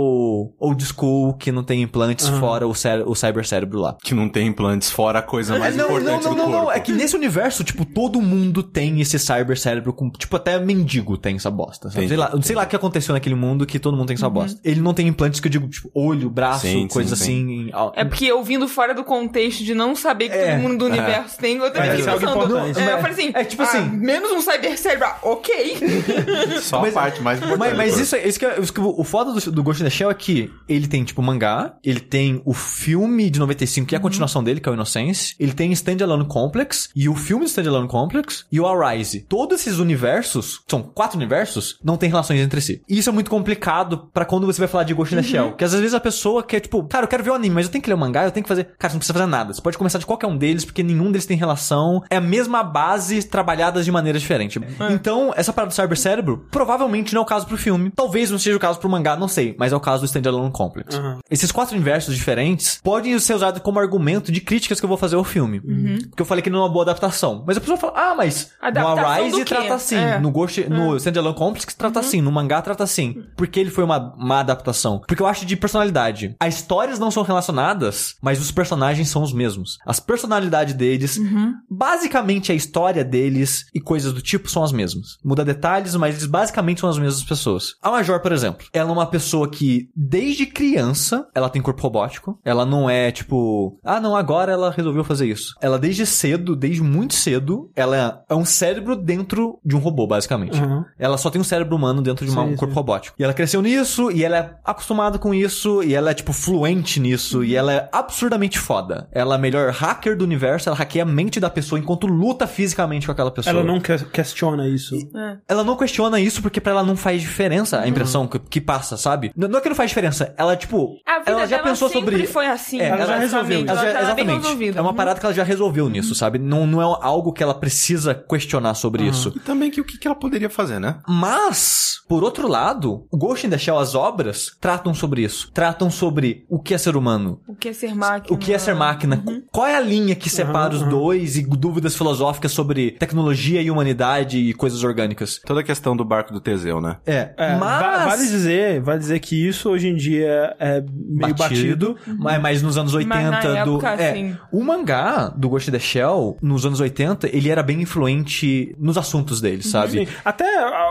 old school que não tem implantes Ah. fora o, o cybercérebro lá. Que não tem implantes fora a coisa mais É, não, não, importante não, do não, corpo. não. É que nesse universo, tipo, todo mundo tem esse cyber cérebro com. Tipo, até mendigo tem essa bosta. Sabe? Entendi, Sei lá, sei lá o que aconteceu naquele mundo que todo mundo tem essa bosta. Ele não tem implantes que eu digo, tipo, olho, braço, Sim, coisa sim, assim. em- ao- É porque eu vindo fora do contexto de não saber que É, todo mundo do universo tem, eu também fiquei é pensando. É, eu falei assim, é tipo ah, assim- menos um cyber cérebro, ah, ok. Só Mas- a parte mais importante. Mas, mas isso, é- isso que é, isso que o foda do, do Ghost in the Shell é que ele tem, tipo, mangá, ele tem o filme de 95, que é a continuação dele, que é o Innocence, ele tem Standalone Complex, e o filme do Standalone Complex, e o Arise. Todos esses universos, são quatro universos, não tem relações entre si. E isso é muito complicado pra quando você vai falar de Ghost in the Shell, que às vezes a pessoa quer, tipo, cara, eu quero ver o anime, mas eu tenho que ler o mangá, eu tenho que fazer... Cara, você não precisa fazer nada, você pode começar de qualquer um deles, porque nenhum deles tem relação, é a mesma base, trabalhadas de maneira diferente. Então, essa parada do cyber cérebro, provavelmente não é o caso pro filme. Talvez não seja o caso pro mangá, não sei, mas é o caso do Standalone Complex. Uhum. Esses quatro universos diferentes podem ser usados como argumento de críticas que eu vou fazer ao filme. Porque eu falei que não é uma boa adaptação. Mas a pessoa fala, ah, mas no Adaptação Arise do quê? trata assim, É. no Ghost, no Standalone Complex trata assim, no mangá trata assim. Porque ele foi uma, uma adaptação. Porque eu acho de personalidade. As histórias não são relacionadas, mas os personagens são os mesmos. As personalidades deles Basicamente, a história deles e coisas do tipo são as mesmas. Muda detalhes, mas eles basicamente são as mesmas pessoas. A Major, por exemplo, ela é uma pessoa que, desde criança, ela tem corpo robótico. Ela não é tipo, ah, não, agora ela resolveu fazer isso. Ela, desde cedo, desde muito cedo, ela é um cérebro dentro de um robô, basicamente. Uhum. Ela só tem um cérebro humano dentro de uma- Sim, um corpo sim. robótico. E ela cresceu nisso, e ela é acostumada com isso, e ela é, tipo, fluente nisso, e ela é absurdamente foda. Ela é a melhor hacker do universo, ela hackeia a mente da pessoa enquanto luta fisicamente com aquela pessoa. Ela não que- questiona isso. É. Ela não questiona isso porque pra ela não faz diferença a impressão que, que passa, sabe? Não é que não faz diferença, ela, tipo, A vida ela já dela pensou sempre sobre. foi assim. É, ela já basicamente. resolveu. Ela já- Ela tá exatamente. É uma Uhum. parada que ela já resolveu nisso, sabe? Não, não é algo que ela precisa questionar sobre isso. E também que o que, que ela poderia fazer, né? Mas, por outro lado, o Ghost in the Shell, as obras, tratam sobre isso. Tratam sobre o que é ser humano. O que é ser máquina? O que é ser máquina? Qual é a linha que separa os dois e dúvidas filosóficas sobre tecnologia e humanidade e coisas orgânicas? Toda a questão do barco do Teseu, né? É, É, mas... va- vale dizer, vale dizer que isso hoje em dia é meio batido. Mas, mas nos anos 80 Mas na do época, é, assim- o mangá do Ghost in the Shell nos anos 80, ele era bem influente nos assuntos dele, sabe? Sim. Até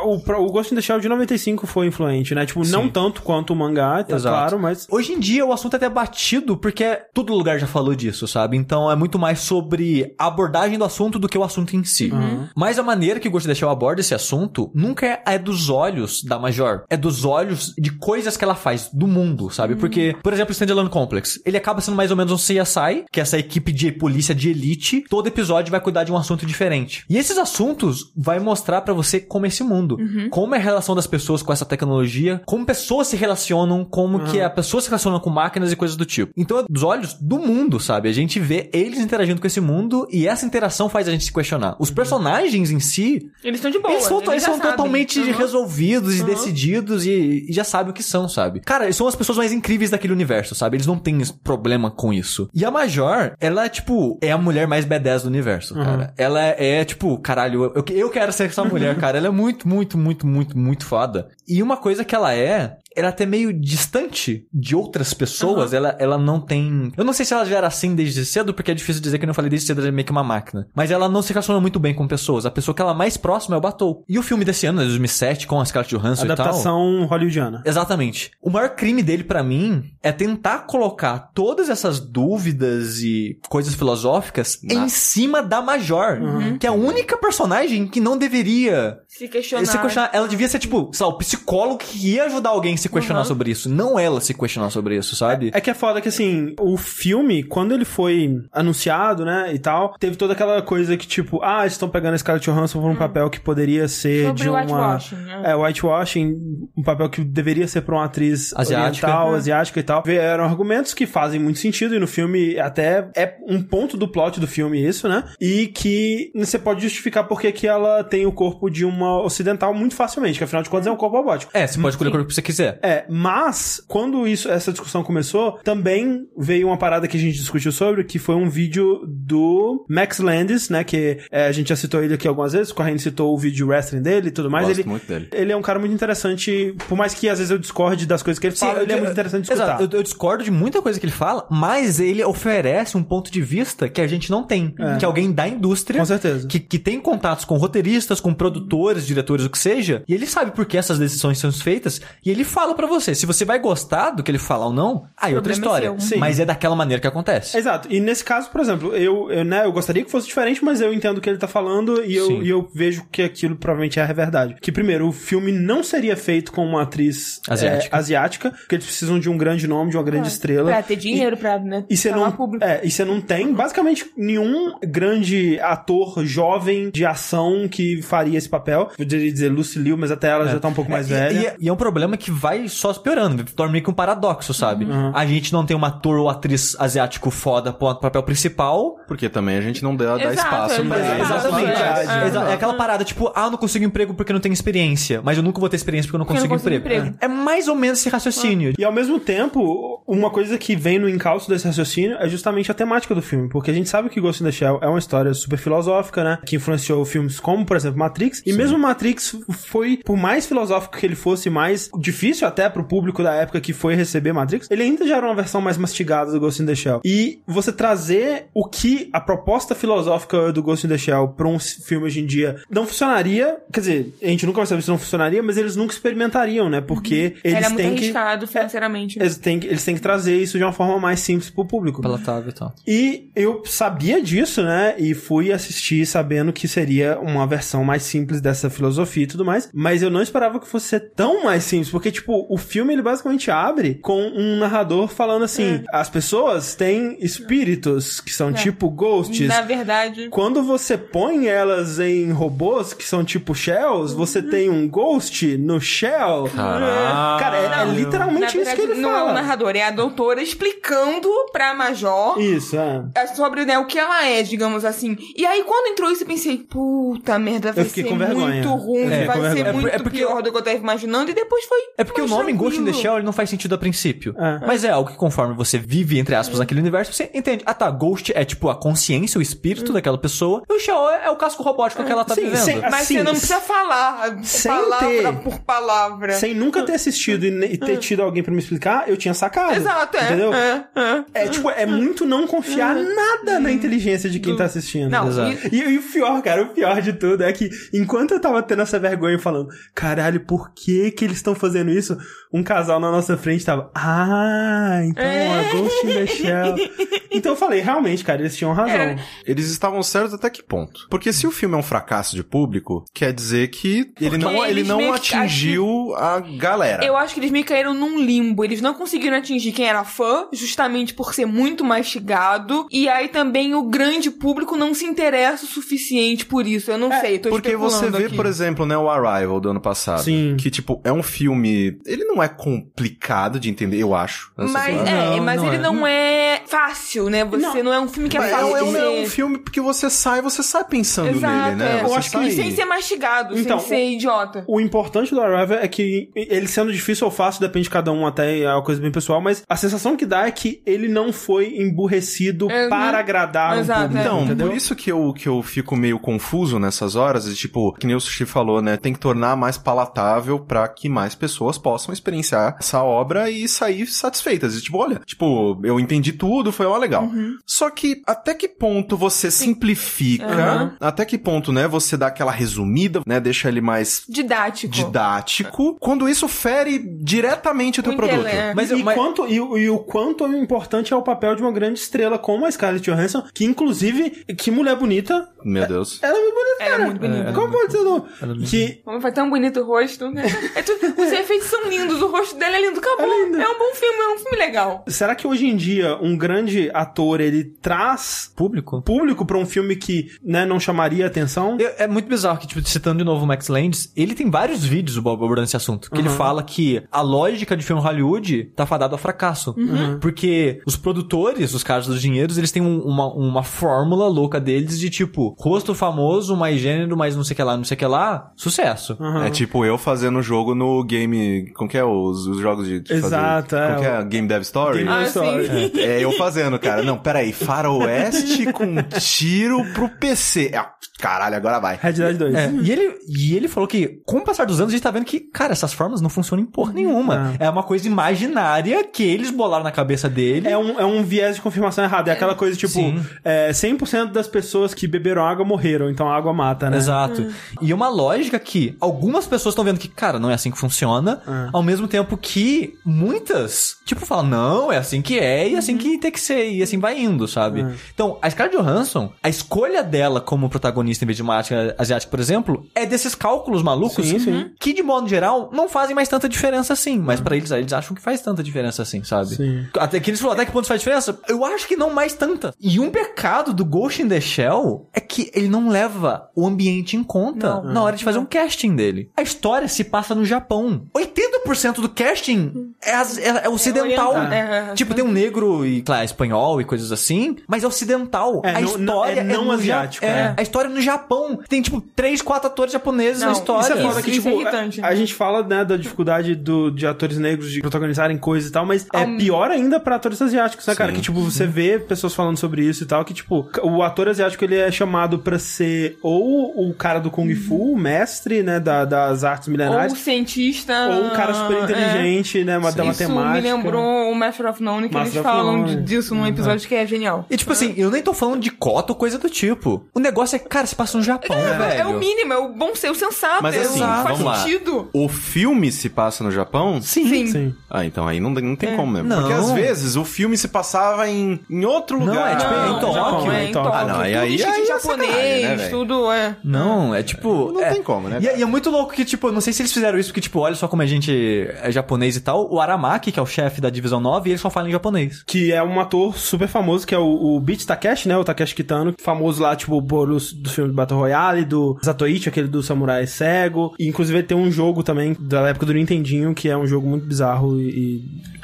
o, o Ghost in the Shell de 95 foi influente, né? Tipo, não tanto quanto o mangá, tá Exato. claro, mas... Hoje em dia o assunto é até batido porque todo lugar já falou disso, sabe? Então é muito mais sobre a abordagem do assunto do que o assunto em si. Mas a maneira que o Ghost in the Shell aborda esse assunto nunca é, é dos olhos da Major. É dos olhos de coisas que ela faz, do mundo, sabe? Porque, por exemplo, o Standalone Complex, ele acaba sendo mais ou menos um CSI, que é essa equipe de polícia de elite, todo episódio vai cuidar de um assunto diferente. E esses assuntos vai mostrar pra você como é esse mundo. Como é a relação das pessoas com essa tecnologia, como pessoas se relacionam, como que a pessoa se relaciona com máquinas e coisas do tipo. Então é dos olhos do mundo, sabe? A gente vê eles interagindo com esse mundo e essa interação faz a gente se questionar. Os personagens em si, Eles estão de boa. eles são, eles já são totalmente Uhum. resolvidos e decididos e, e já sabem o que são, sabe? Cara, eles são as pessoas mais incríveis daquele universo, sabe? Eles não têm problema com isso. E a Major, ela, tipo, é a mulher mais B10 do universo, cara. Ela é, é, tipo, caralho, eu, eu quero ser essa mulher, cara. Ela é muito, muito, muito, muito, muito foda. E uma coisa que ela é, ela é até meio distante de outras pessoas. Ela, ela não tem. Eu não sei se ela já era assim desde cedo, porque é difícil dizer que eu não falei desde cedo, ela é meio que uma máquina. Mas ela não se relaciona muito bem com pessoas. A pessoa que ela mais próxima é o Batou. E o filme desse ano, né, de 2007, com a Scarlett Johansson e tal. Adaptação hollywoodiana. Exatamente. O maior crime dele pra mim é tentar colocar todas essas dúvidas e coisas filosóficas em cima da Major, que é a única personagem que não deveria Se questionar. se questionar. Ela devia ser tipo, sei lá, o psicólogo que ia ajudar alguém se questionar Uhum. sobre isso, não ela se questionar sobre isso, sabe? É que é foda que, assim, o filme, quando ele foi anunciado, né, e tal, teve toda aquela coisa que, tipo, ah, eles estão pegando a Scarlett Johansson por um papel que poderia ser Sobre de uma... whitewashing, né? É, whitewashing, um papel que deveria ser pra uma atriz Asiática. oriental, É. asiática e tal. Vieram argumentos que fazem muito sentido e no filme até é um ponto do plot do filme isso, né? E que você pode justificar porque que ela tem o corpo de uma ocidental muito facilmente, que afinal de contas é um corpo robótico. É, você pode escolher o corpo que você quiser. É, mas quando isso, essa discussão começou, também veio uma parada que a gente discutiu sobre, que foi um vídeo do Max Landis, né? Que é, a gente já citou ele aqui algumas vezes, o Corrêa citou o vídeo de wrestling dele e tudo mais. Gosto ele, muito dele. ele é um cara muito interessante, por mais que às vezes eu discorde das coisas que ele fala, ele é muito interessante de escutar. Exato, eu, eu discordo de muita coisa que ele fala, mas ele oferece um ponto de vista que a gente não tem. Que é alguém da indústria. Com certeza. Que, que tem contatos com roteiristas, com produtores, diretores, o que seja. E ele sabe por que essas decisões são feitas. E ele fala pra você. Se você vai gostar do que ele fala ou não, aí é outra é história. seu. Sim. Mas é daquela maneira que acontece. Exato. E nesse caso, por exemplo, eu, eu, né, eu gostaria que fosse diferente, mas eu entendo o que ele tá falando e eu, e eu vejo que aquilo provavelmente é a verdade. Que, primeiro, o filme não seria feito com uma atriz Asiática. é, asiática porque eles precisam de um grande nome, de uma grande estrela. Pra ter dinheiro, pra, né? E você não, público. é, e você não tem basicamente nenhum grande ator jovem de ação que faria esse papel. Poderia dizer Lucy Liu, mas até ela já tá um pouco mais É, e- velha. E, e é um problema que vai só piorando, torna meio que um paradoxo, sabe? Uhum. A gente não tem um ator ou atriz asiático foda pro papel principal. Porque também a gente não dá, dá espaço pra espaço. Exatamente. É, é aquela parada, tipo, ah, eu não consigo emprego porque eu não tenho experiência. Mas eu nunca vou ter experiência porque eu não Porque eu consigo, não consigo emprego. emprego. É mais ou menos esse raciocínio. E ao mesmo tempo, uma coisa que vem no encalço desse raciocínio é justamente a temática do filme, porque a gente sabe que Ghost in the Shell é uma história super filosófica, né? Que influenciou filmes como, por exemplo, Matrix. E mesmo Matrix foi, por mais filosófico que ele fosse, mais difícil até pro público da época que foi receber Matrix, ele ainda já era uma versão mais mastigada do Ghost in the Shell. E você trazer o que a proposta filosófica do Ghost in the Shell pra um filme hoje em dia não funcionaria, quer dizer, a gente nunca vai saber se não funcionaria, mas eles nunca experimentariam, né? Porque eles Era muito têm que arriscado financeiramente. eles têm, que, eles têm que trazer isso de uma forma mais simples pro público. Palatável e tal. E eu sabia disso, né? E fui assistir sabendo que seria uma versão mais simples dessa filosofia e tudo mais. Mas eu não esperava que fosse ser tão mais simples. Porque, tipo, o filme ele basicamente abre com um narrador falando assim: as pessoas têm espíritos que são tipo ghosts. Na verdade. Quando você põe elas em robôs que são tipo shells, você tem um ghost no shell. Caraca. Cara, é, é literalmente na isso que verdade, ele não é fala. o narrador, é a doutora explicando pra Major Isso, é. é sobre né, o que ela é, digamos assim. E aí, quando entrou isso, eu pensei, puta merda, vai ser vergonha. muito ruim, fiquei vai ser muito É porque- pior do que eu tava imaginando, e depois foi. É porque o nome Ghost in the tranquilo. Shell ele não faz sentido a princípio. É. Mas é algo que conforme você vive, entre aspas, naquele universo, você entende. Ah tá, Ghost é tipo a consciência, o espírito daquela pessoa. E o Shell é, é o casco robótico que ela tá Sim, vivendo. sim. Mas Assim, você não precisa falar sem palavra ter- por palavra. Sem nunca ter assistido e, e ter tido alguém pra me explicar, eu tinha sacado. Exato, é. Entendeu? É, é. É, tipo, é muito não confiar nada na inteligência de quem tá assistindo. Não, Exato. e- E, e o pior, cara, o pior de tudo é que enquanto eu tava tendo essa vergonha falando, caralho, por que que eles estão fazendo isso? isso. Um casal na nossa frente tava, ah, então É. a Ghost in the Shell. então eu falei, realmente, cara, eles tinham razão. Era- Eles estavam certos até que ponto? Porque se o filme é um fracasso de público, quer dizer que ele não, ele não que- atingiu a galera. Eu acho que eles meio caíram num limbo. Eles não conseguiram atingir quem era fã, justamente por ser muito mastigado. E aí também o grande público não se interessa o suficiente por isso. Eu não sei, tô Porque você vê, aqui. por exemplo, né, o Arrival do ano passado. Sim. Que, tipo, é um filme. Ele não é complicado de entender, eu acho. Mas, é, Não, mas não ele é. não é fácil, né? Você não, é um filme que é Mas é, fácil um- é de um, é um filme porque você sai, você sai pensando Exato, nele, né? é. Eu acho sai... E sem ser mastigado, Então, sem ser idiota. O importante do Arrival é que ele sendo difícil ou fácil, depende de cada um, até é uma coisa bem pessoal, mas a sensação que dá é que ele não foi emburrecido Uhum. para agradar Exato, o público. é. Então, entendeu? por isso que eu, que eu fico meio confuso nessas horas, e, tipo, que nem o Sushi falou, né? Tem que tornar mais palatável pra que mais pessoas possam experienciar essa obra e sair satisfeitas. E, tipo, olha, tipo, eu entendi tudo, foi ó, legal. Uhum. Só que até que ponto você simplifica, Uhum. até que ponto, né, você dá aquela resumida, né, deixa ele mais Didático. didático, quando isso fere diretamente o teu produto. é. Mas e, mas- quanto, e, o- e o quanto importante é o papel de uma grande estrela como a Scarlett Johansson, que inclusive, que mulher bonita, Meu Deus. ela é muito bonita, cara. muito bonita. Como pode ser não? Que foi tão bonito o rosto, né? É tu- os efeitos são lindos, o rosto dela é lindo, acabou. É, um bom filme, é um filme legal. Será que hoje em dia um grande ator ele traz Público. público pra um filme que né, não chamaria atenção? Eu- É muito bizarro que, tipo, citando de novo o Max Landis, ele tem vários vídeos abordando esse assunto. Que ele fala que a lógica de filme Hollywood tá fadado ao fracasso. Porque os produtores, os caras dos dinheiros, eles têm um- uma, uma fórmula louca deles de, tipo, rosto famoso, mais gênero, mais não sei o que lá, não sei o que lá, sucesso. É tipo eu fazendo jogo no game. Como que é? Os, os jogos de. de Exato, fazer, é, Como que é? o- Game Dev Story? Game Ah, Story. sim. É, eu fazendo, cara. Não, peraí. Faroeste com tiro pro PC. Ah, caralho, agora vai. Red Dead 2. É, e, ele, e ele falou que, com o passar dos anos, a gente tá vendo que, cara, essas formas não funcionam em porra nenhuma. É uma coisa imaginária que eles bolaram na cabeça dele. É um, é um viés de confirmação errado. É aquela coisa tipo: é, 100% das pessoas que beberam água morreram, então a água mata, né? Exato. E uma lógica que algumas pessoas estão vendo que, cara, não é assim que funciona, ao mesmo tempo que muitas, tipo, falam, não, é assim que é, e assim que tem que ser, e assim vai indo, sabe? Então, a Scarlett Johansson, a escolha dela como protagonista em vez de uma asiática, asiática, por exemplo, é desses cálculos malucos Sim, sim. que, de modo geral, não fazem mais tanta diferença assim, mas pra eles, eles acham que faz tanta diferença assim, sabe? Sim. Até que eles falaram, até que ponto faz diferença? Eu acho que não mais tanta. E um pecado do Ghost in the Shell é que ele não leva o ambiente em conta Não. na hora de fazer um casting dele. A história se passa no Japão. 80% do casting é, é- é ocidental. oriental, é, é. Tipo, tem um negro e fala espanhol e coisas assim, mas é ocidental. É, a não- não- história é não asiático, É, é. a história é no Japão. Tem, tipo, três, quatro atores japoneses Não, na história. Isso é foda Isso- que, isso tipo, é irritante. a, a gente fala, né, da dificuldade do, de atores negros de protagonizarem coisas e tal, mas é Ao- pior ainda pra atores asiáticos, né, cara? Sim. Que, tipo, você vê pessoas falando sobre isso e tal, que, tipo, o ator asiático, ele é chamado pra ser ou o cara do Kung Fu, o mestre, né, da- das artes Ou milenares, o cientista. ou um cara super é. inteligente, né, da Isso matemática. me lembrou o Master of None, que Master eles falam None. disso num episódio que é genial. E tipo assim, eu nem tô falando de cota ou coisa do tipo. O negócio é, cara, se passa no Japão, velho. É o mínimo, é o bom ser, o sensato. Mas é assim, faz vamos lá. sentido. O filme se passa no Japão? Sim. Sim. Sim. Ah, então aí não, não tem como mesmo. Não. Porque às vezes o filme se passava em, em outro Não, lugar. é tipo, Não, em Tóquio, Japão, é em em Tóquio. Ah, não, aí- aí- aí em é japonês, né, tudo é. Não, é tipo. Não é- tem como, né, E, é- e é muito louco que, tipo, não sei se eles fizeram isso, porque, tipo, olha só como a gente é japonês e tal. O Aramaki, que é o chefe da divisão 9, ele só fala em japonês. Que é um ator super famoso, que é o, o Beat Takeshi, né? O Takeshi Kitano, famoso lá, tipo, por os, do filme do Battle Royale, do Zatoichi, aquele do Samurai Cego. E, inclusive, ele tem um jogo também, da época do Nintendinho, que é um jogo muito bizarro e... e...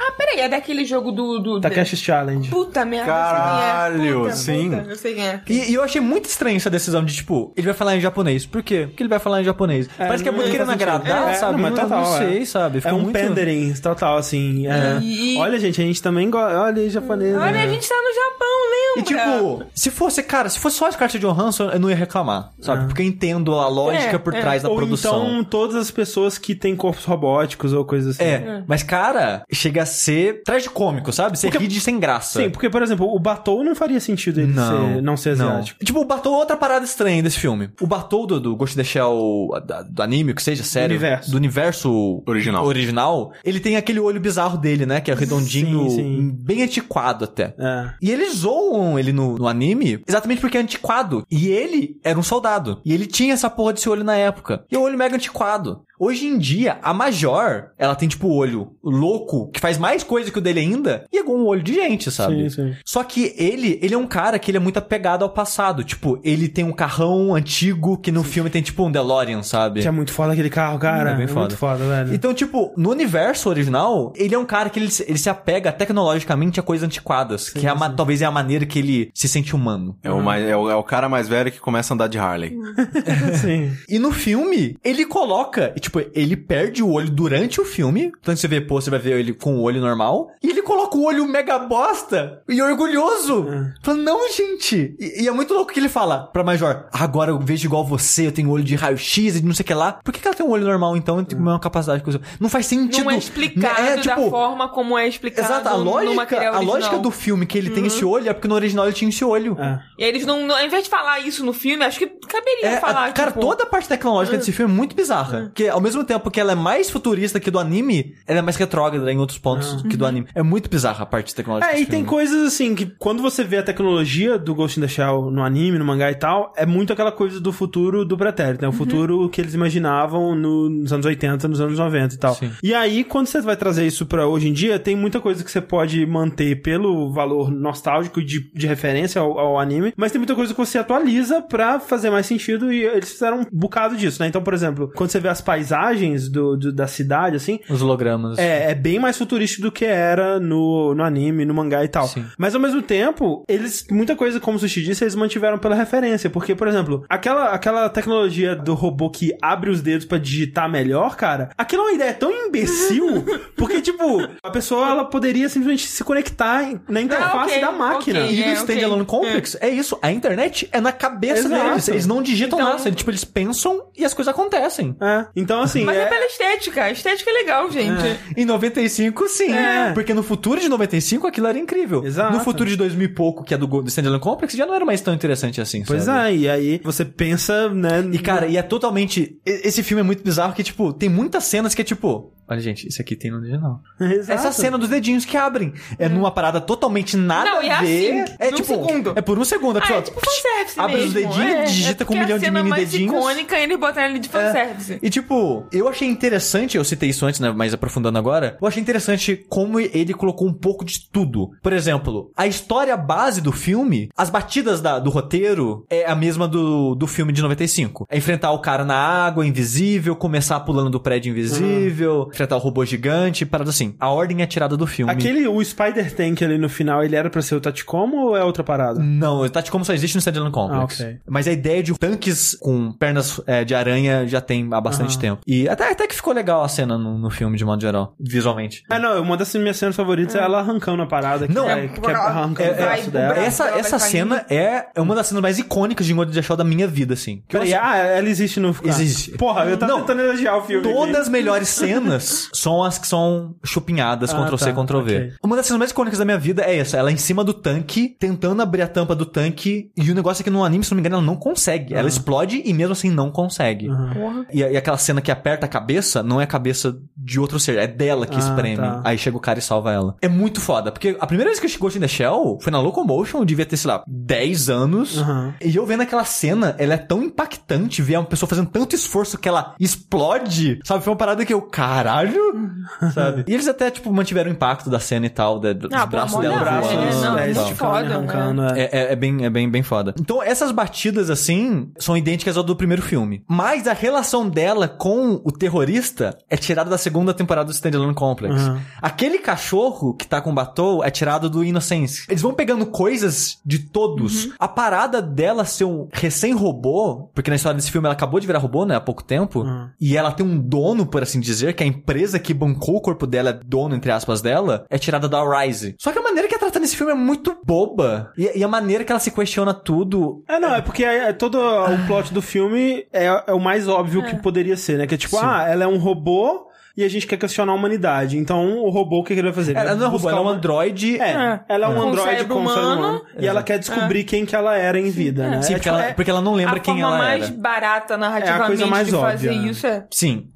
É daquele jogo do. do Takeshi's Challenge. Puta merda. Caralho, é. Puta, sim. puta, eu sei quem é. E, e eu achei muito estranho essa decisão de, tipo, ele vai falar em japonês. Por quê? Porque ele vai falar em japonês. Parece que é muito querendo agradar, É, sabe? Não, mas total, não sei, é. sabe? É um muito... pandering total, assim. é. E- Olha, gente, a gente também gosta. Olha japonês. Olha, né? a gente tá no Japão, E lembra? tipo, se fosse, cara, se fosse só a Scarlett Johansson, eu não ia reclamar, sabe? Porque eu entendo a lógica É, por é. trás da Ou produção. então todas as pessoas que têm corpos robóticos ou coisas assim. É, mas cara, chega a ser tragicômico, sabe? Você ri de sem graça. Sim, porque, por exemplo, o Batou não faria sentido ele Não, ser, não ser não. asiático. Tipo, o Batou é outra parada estranha desse filme. O Batou do, do Ghost in the Shell, da- do anime, que seja, sério. universo. Do universo Original. original. Ele tem aquele olho bizarro dele, né? Que é redondinho, Sim, sim. bem antiquado até. É. E eles zoam ele no, no anime exatamente porque é antiquado. E ele era um soldado. E ele tinha essa porra desse olho na época. E é um olho mega antiquado. Hoje em dia, a Major, ela tem tipo o olho louco, que faz mais coisa que o dele ainda, e é um olho de gente, sabe? Sim, sim. Só que ele, ele é um cara que ele é muito apegado ao passado. Tipo, ele tem um carrão antigo que no filme tem tipo um DeLorean, sabe? Que é muito foda aquele carro, cara. É bem É, foda. muito foda, velho. Então, tipo, no universo original, ele é um cara que ele, se- ele se apega tecnologicamente a coisas antiquadas, que é a talvez é a maneira que ele se sente humano. É o, mais, é, o, é o cara mais velho que começa a andar de Harley. Sim. E no filme, ele coloca, e, tipo, ele perde o olho durante o filme. Então você vê, pô, você vai ver ele com o olho normal. E ele coloca o olho mega bosta e orgulhoso. Fala, não, gente. E, e é muito louco que ele fala pra Major, agora eu vejo igual você, eu tenho olho de raio-x e não sei o que lá. Por que, que ela tem um olho normal, então, e tem a mesma capacidade que eu Não faz sentido. Não é explicado É, da tipo, forma como é explicado Exato, a lógica, a lógica do filme que ele tem esse olho é porque no original ele tinha esse olho. É. E aí eles não, não- ao invés de falar isso no filme, acho que caberia É, falar, a- cara, tipo, toda a parte tecnológica desse filme é muito bizarra. Porque ao mesmo tempo que ela é mais futurista que do anime, ela é mais retrógrada em outros pontos que do anime. É muito bizarra a parte tecnológica É, desse e tem coisas assim que quando você vê a tecnologia do Ghost in the Shell no anime, no mangá e tal, é muito aquela coisa do futuro do pretérito, né? O futuro que eles imaginavam no- nos anos 80, nos anos 90 e tal. Sim. E aí, quando você vai trazer isso pra hoje em dia, tem muita coisa que você pode manter pelo valor nostálgico e de, de referência ao, ao anime, mas tem muita coisa que você atualiza pra fazer mais sentido e eles fizeram um bocado disso, né? Então, por exemplo, quando você vê as paisagens do, do- da cidade, assim, Os hologramas. é, é bem mais futurístico do que era no, no anime, no mangá e tal. Sim. Mas ao mesmo tempo, eles, muita coisa, como o Sushi disse, eles mantiveram pela referência. Porque, por exemplo, aquela, aquela tecnologia do robô que abre os dedos pra digitar melhor, cara, aquilo é uma ideia tão imbecil, porque, tipo, a pessoa, ela poderia simplesmente se conectar na interface ok, da máquina. Ok. E É, no Standalone ok. Complex, é. isso. A internet é na cabeça Exato. deles. Eles não digitam Então- nada. Eles, tipo, eles pensam e as coisas acontecem. É. Então, assim, Mas é, é- pela estética. A estética é legal, gente. Em 95, sim. É. Porque no futuro de 95, aquilo era incrível. Exato. No futuro de 2000 e pouco, que é do, do Standalone Complex, já não era mais tão interessante assim, Pois sabe? é, e aí você pensa, né? E, cara, e é totalmente... Esse filme é muito bizarro que, tipo, tem muitas cenas que é, tipo... Olha, gente, isso aqui tem no original. Exato. Essa cena dos dedinhos que abrem. É numa parada totalmente nada Não, e é a ver. assim, é num tipo... segundo. É por um segundo. A Ah, pessoa, é tipo fanservice abre mesmo. os dedinhos, é, digita é com um milhão de a mini mais dedinhos. icônica e eles botaram ele de fanservice. E tipo, eu achei interessante, eu citei isso antes, né, mas aprofundando agora, eu achei interessante como ele colocou um pouco de tudo. Por exemplo, a história base do filme, as batidas da- do roteiro é a mesma do, do filme de 95. É enfrentar o cara na água, invisível, começar pulando do prédio invisível, enfrentar o robô gigante, parada assim. A ordem é tirada do filme. Aquele, o Spider Tank ali no final, ele era pra ser o Taticomo ou é outra parada? Não, o Tacticom só existe no Standalone Complex. Ah, ok. Mas a ideia de tanques com pernas é, de aranha já tem há bastante tempo. E até, até que ficou legal a cena no, no filme, de modo geral, visualmente. Ah, não, uma das minhas cenas favoritas é ela arrancando a parada. Que Não, é, que é arrancando É, o braço é, dela. é, essa essa cena é, é uma das cenas mais icônicas de Ngode de Shell da minha vida, assim. Que eu Peraí, ah, ela existe no... Existe. Porra, eu tava Não. tentando elogiar o filme. Todas as melhores cenas são as que são chupinhadas, Ah, Ctrl C, tá, Ctrl V. ok. Uma das cenas mais icônicas da minha vida é essa. Ela em cima do tanque, tentando abrir a tampa do tanque. E o negócio é que no anime, se não me engano, ela não consegue. Ela explode e mesmo assim não consegue. Porra. E, e aquela cena que aperta a cabeça, não é a cabeça de outro ser, é dela que Ah, espreme. tá. Aí chega o cara e salva ela. É muito foda, porque a primeira vez que eu chegou in the Shell foi na Locomotion, eu devia ter, sei lá, 10 anos. Aham. E eu vendo aquela cena, ela é tão impactante ver uma pessoa fazendo tanto esforço que ela explode, sabe? Foi uma parada que eu, caralho, sabe? E eles até, tipo, mantiveram o impacto da cena e tal, da- dos Ah, braços dela Deus, voando né? é, muito esticando e foda, arrancando, é. É, é- é bem, é bem, bem foda. Então, essas batidas, assim, são idênticas ao do primeiro filme. Mas a relação dela com o terrorista é tirada da segunda temporada do Standalone Complex. Uhum. Aquele cachorro que tá com o Batou é tirado do Innocence. Eles vão pegando coisas de todos. A parada dela ser um recém-robô, porque na história desse filme ela acabou de virar robô, né, há pouco tempo, Uhum. e ela tem um dono, por assim dizer, que a empresa que bancou o corpo dela é dono, entre aspas, dela, é tirada da Rise. Só que a maneira que é tratada nesse filme é muito boba. E, e a maneira que ela se questiona tudo. É, não, é porque é, é todo o plot do filme é, é o mais óbvio que poderia ser, né? Que é tipo, Sim. ah, ela é um robô e a gente quer questionar a humanidade. Então, o robô, o que, ele vai fazer? Ele Ela vai não é robô, ela é um androide. É, ela é um Com androide ser humano. humano. E ela quer descobrir quem que ela era em vida, né? Sim, É, porque, tipo, ela, é- porque ela não lembra a quem forma ela mais era. barata narrativamente coisa mais de fazer óbvia. isso é. Sim.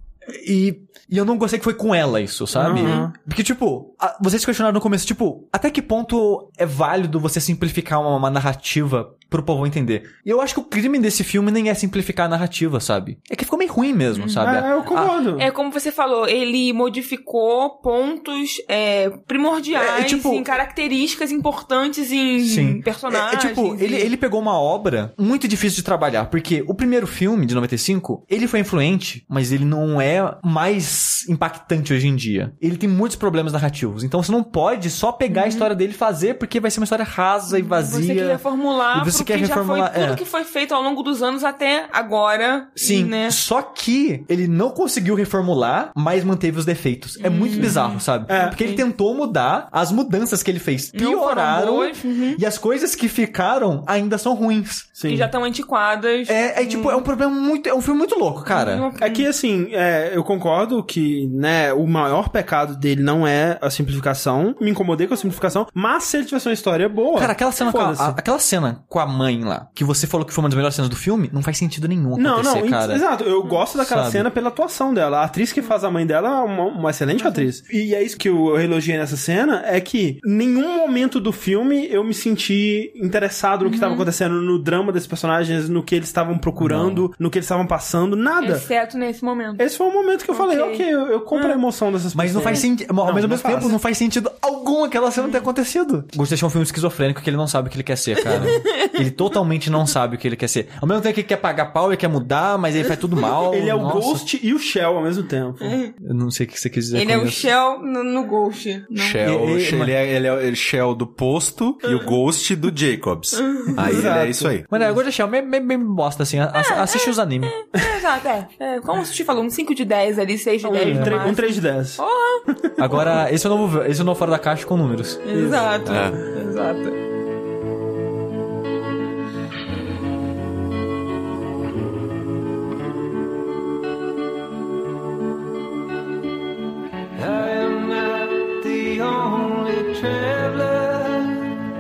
E, e eu não gostei que foi com ela isso, sabe? Uhum. Porque, tipo, a- vocês questionaram no começo, tipo, até que ponto é válido você simplificar uma, uma narrativa pro povo entender? E eu acho que o crime desse filme nem é simplificar a narrativa, sabe? É que ficou meio ruim mesmo, sabe? É, eu concordo. É como você falou, ele modificou pontos é, primordiais É, é tipo- em características importantes em Sim. personagens. É, é tipo, e- ele, ele pegou uma obra muito difícil de trabalhar, porque o primeiro filme, de 95, ele foi influente, mas ele não é mais impactante hoje em dia. Ele tem muitos problemas narrativos, então você não pode só pegar a história dele e fazer, porque vai ser uma história rasa e vazia. Você quer reformular E você quer já reformular, foi tudo é. que foi feito ao longo dos anos até agora. Sim, Né? só que ele não conseguiu reformular, mas manteve os defeitos. É muito bizarro, sabe? É. Porque ele tentou mudar, as mudanças que ele fez pioraram, uhum. e as coisas que ficaram ainda são ruins. Sim. Que já estão antiquadas. É, é tipo, é um problema muito. É um filme muito louco, cara. É que, assim, é, eu concordo que, né, o maior pecado dele não é a simplificação. Me incomodei com a simplificação, mas se ele tivesse uma história boa. Cara, aquela cena, com a- aquela cena com a mãe lá, que você falou que foi uma das melhores cenas do filme, não faz sentido nenhum Não, acontecer, não, cara. exato. Eu gosto daquela Sabe? cena pela atuação dela. A atriz que faz a mãe dela é uma, uma excelente atriz. E é isso que eu elogiei nessa cena, é que nenhum momento do filme eu me senti interessado no que estava acontecendo, no drama desses personagens, no que eles estavam procurando, no que eles estavam passando, nada. Exceto nesse momento. Esse foi o momento que eu falei, Ok. eu, eu compro a emoção dessas Mas não pessoas. faz sentido. Ao Não, mesmo não tempo, faz. não faz sentido algum aquela cena ter acontecido. Gostei de um filme esquizofrênico que ele não sabe o que ele quer ser, cara. ele totalmente não sabe o que ele quer ser. Ao mesmo tempo que ele quer pagar pau, ele quer mudar, mas ele faz tudo mal. Ele é o Nossa. Ghost e o Shell ao mesmo tempo. Eu não sei o que você quis dizer Ele é o isso. Shell no, no Ghost. Não. Shell, E- e- ele, é, ele é o Shell do posto e o Ghost do Jacobs. Aí ele Exato. é isso aí. Mas é, eu gosto de Shell, bem, bem, bem bosta, assim. A- a- assiste os animes. É, exato, é. é. Como o Sushi falou, um 5 de 10 ali, 6 de 10 Um, tre- um máximo. 3 de 10. Agora, esse é o novo, esse é o novo Fora da Caixa com números. Exato, É. exato.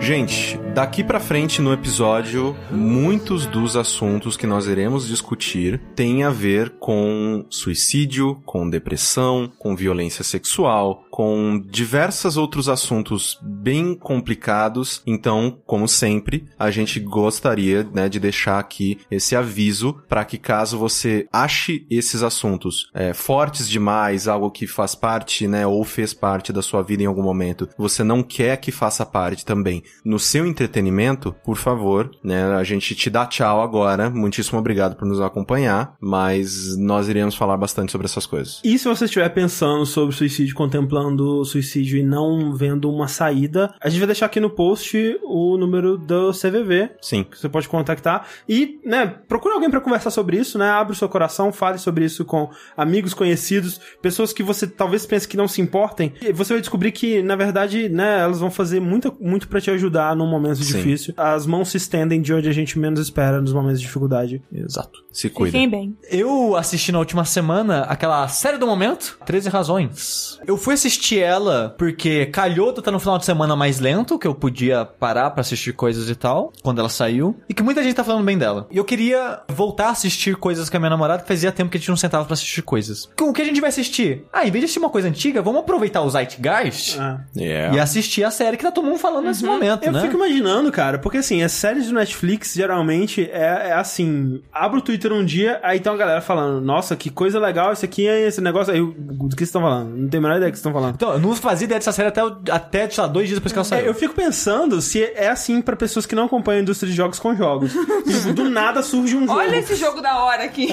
Gente, daqui pra frente no episódio, muitos dos assuntos que nós iremos discutir têm a ver com suicídio, com depressão, com violência sexual, com diversos outros assuntos bem complicados. Então, como sempre, a gente gostaria, né, de deixar aqui esse aviso para que caso você ache esses assuntos é, fortes demais, algo que faz parte, né, ou fez parte da sua vida em algum momento, você não quer que faça parte também no seu entretenimento, por favor, né, a gente te dá tchau agora. Muitíssimo obrigado por nos acompanhar, mas nós iremos falar bastante sobre essas coisas. E se você estiver pensando sobre suicídio, contemplando suicídio e não vendo uma saída, a gente vai deixar aqui no post o número do CVV. Sim. Que você pode contactar. E, né, procure alguém para conversar sobre isso, né? Abre o seu coração, fale sobre isso com amigos, conhecidos, pessoas que você talvez pense que não se importem. E você vai descobrir que, na verdade, né, elas vão fazer muito, muito para te ajudar num momento Sim. difícil. As mãos se estendem de onde a gente menos espera nos momentos de dificuldade. Exato. Se cuida. Fiquem bem. Eu assisti na última semana aquela série do momento, 13 Razões. Eu fui assistir ela porque calhou de estar no final de semana mais lento, que eu podia parar pra assistir coisas e tal, quando ela saiu, e que muita gente tá falando bem dela. E eu queria voltar a assistir coisas com a minha namorada, que fazia tempo que a gente não sentava pra assistir coisas. O que a gente vai assistir? Ah, em vez de assistir uma coisa antiga, vamos aproveitar o Zeitgeist Ah. Yeah. e assistir a série que tá todo mundo falando nesse momento, Eu né? fico imaginando, cara, porque assim, as séries do Netflix geralmente é, é assim: abre o Twitter um dia, aí tem uma galera falando, nossa, que coisa legal, esse aqui é esse negócio. Aí, o- do que vocês estão falando? Não tenho a menor ideia do que vocês estão falando. Então, eu não fazia ideia dessa série até, até sei lá, dois dias depois que ela saiu. É, eu fico pensando se é assim pra pessoas que não acompanham a indústria de jogos com jogos. tipo, do nada surge um jogo. Olha esse jogo da hora aqui.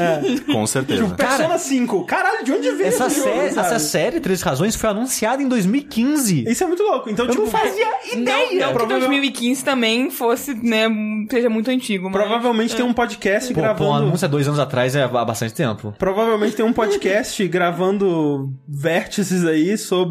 Com certeza. Persona Cara, 5. Caralho, de onde veio Essa, esse jogo, série, sabe? essa série, Três Razões, foi anunciada em 2015. Isso é muito louco. Então, Eu tipo, não fazia Não, ideia. não que Provavel- 2015 também fosse, né, seja muito antigo, mas... provavelmente tem um podcast Pô, pô, um gravando. anúncio há dois anos atrás é há bastante tempo. Provavelmente tem um podcast gravando vértices aí sobre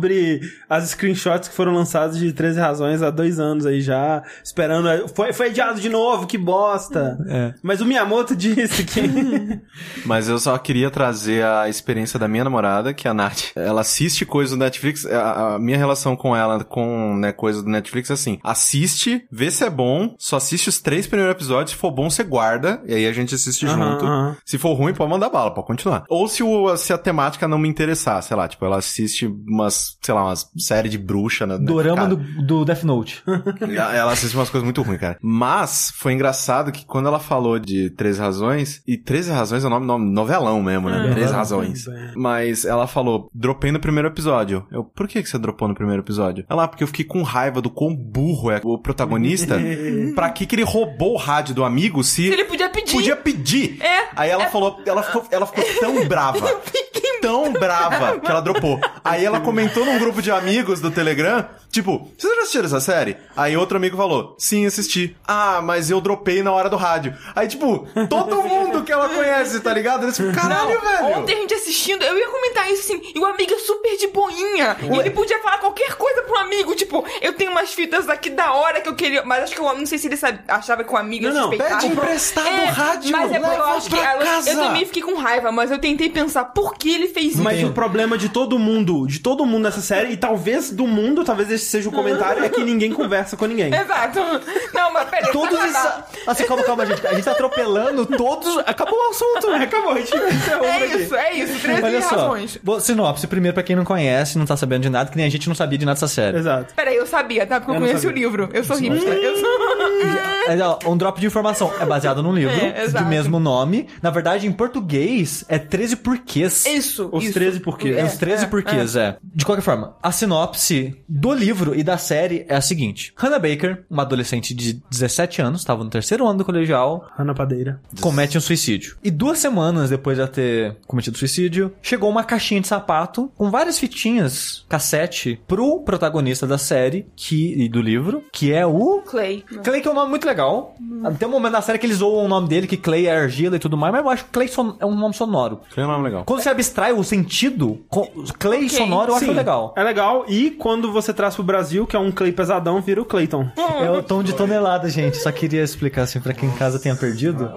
as screenshots que foram lançadas de 13 razões há dois anos aí já, esperando. Foi, foi adiado de novo, que bosta! É. Mas o Miyamoto disse que. Mas eu só queria trazer a experiência da minha namorada, que é a Nath. Ela assiste coisas do Netflix. A, a minha relação com ela, com né, coisas do Netflix, é assim: assiste, vê se é bom, só assiste os três primeiros episódios. Se for bom, você guarda, e aí a gente assiste Aham, junto. aham. Se for ruim, pode mandar bala, pode continuar. Ou se, o, se a temática não me interessar, sei lá, tipo, ela assiste umas, sei lá, umas série de bruxa. Na, Dorama do, do Death Note. ela assiste umas coisas muito ruins, cara. Mas foi engraçado que quando ela falou de 13 razões, e 13 razões é o nome, nome novelão mesmo, né? É, 13 é, razões. é. Mas ela falou, dropei no primeiro episódio. Eu, por que, que você dropou no primeiro episódio? Ela, "Ah, porque eu fiquei com raiva do quão burro é o protagonista. pra que que ele roubou o rádio do amigo se... Ele podia pedir. Podia pedir. É, Aí ela falou, ela ficou, ela ficou tão brava. Tão brava que ela dropou. Aí ela comentou num grupo de amigos do Telegram, tipo, vocês já assistiram essa série? Aí outro amigo falou, sim, assisti. Ah, mas eu dropei na hora do rádio. Aí, tipo, todo mundo que ela conhece, tá ligado? Eles ficam, caralho, velho. Ontem a gente assistindo, eu ia comentar isso assim, e o amigo é super de boinha. E ele podia falar qualquer coisa pro amigo, tipo, eu tenho umas fitas aqui da hora que eu queria. Mas acho que eu não sei se ele sabe- achava que o amigo ia Não, não, suspeitar. pede emprestado É, o rádio, Mas é eu leva acho que pra ela- casa. eu também fiquei com raiva, mas eu tentei pensar por que ele fez isso. Mas o problema de todo mundo, de todo mundo nessa série, e talvez do mundo, talvez esse seja o comentário, é que ninguém conversa com ninguém. Exato. Não, mas peraí. Todos esses... Assim, calma, calma, gente. A gente tá atropelando todos... Acabou o assunto. Acabou, a gente É aqui. isso, é isso. 13 Olha só. razões. Bom, Sinopse, primeiro pra quem não conhece, não tá sabendo de nada, que nem a gente não sabia de nada dessa série. Exato. Peraí, eu sabia, tá? Porque eu, Eu o livro. Eu sou hipster. Eu sou... É, um drop de informação. É baseado num livro É, exato. mesmo nome. Na verdade, em português, é 13 porquês. Isso. Os isso. 13 porquês. É, os 13 porquês, é. De qualquer forma, a sinopse do livro e da série é a seguinte: Hannah Baker, uma adolescente de 17 anos, estava no terceiro ano do colegial, Ana Padeira. comete um suicídio. E duas semanas depois de ela ter cometido suicídio, chegou uma caixinha de sapato com várias fitinhas, cassete, pro protagonista da série que, e do livro, que é o Clay. Clay que é um nome muito legal. Tem um momento na série que eles zoam o nome dele, que Clay é argila e tudo mais, mas eu acho que Clay son- é um nome sonoro. Foi um nome legal. Quando você abstrai o sentido, Clay Ok, sonoro eu acho Sim, legal. É legal. E quando você traz pro Brasil, que é um clay pesadão, vira o Clayton. É o tom de tonelada, gente. Só queria explicar assim pra quem em casa tenha perdido.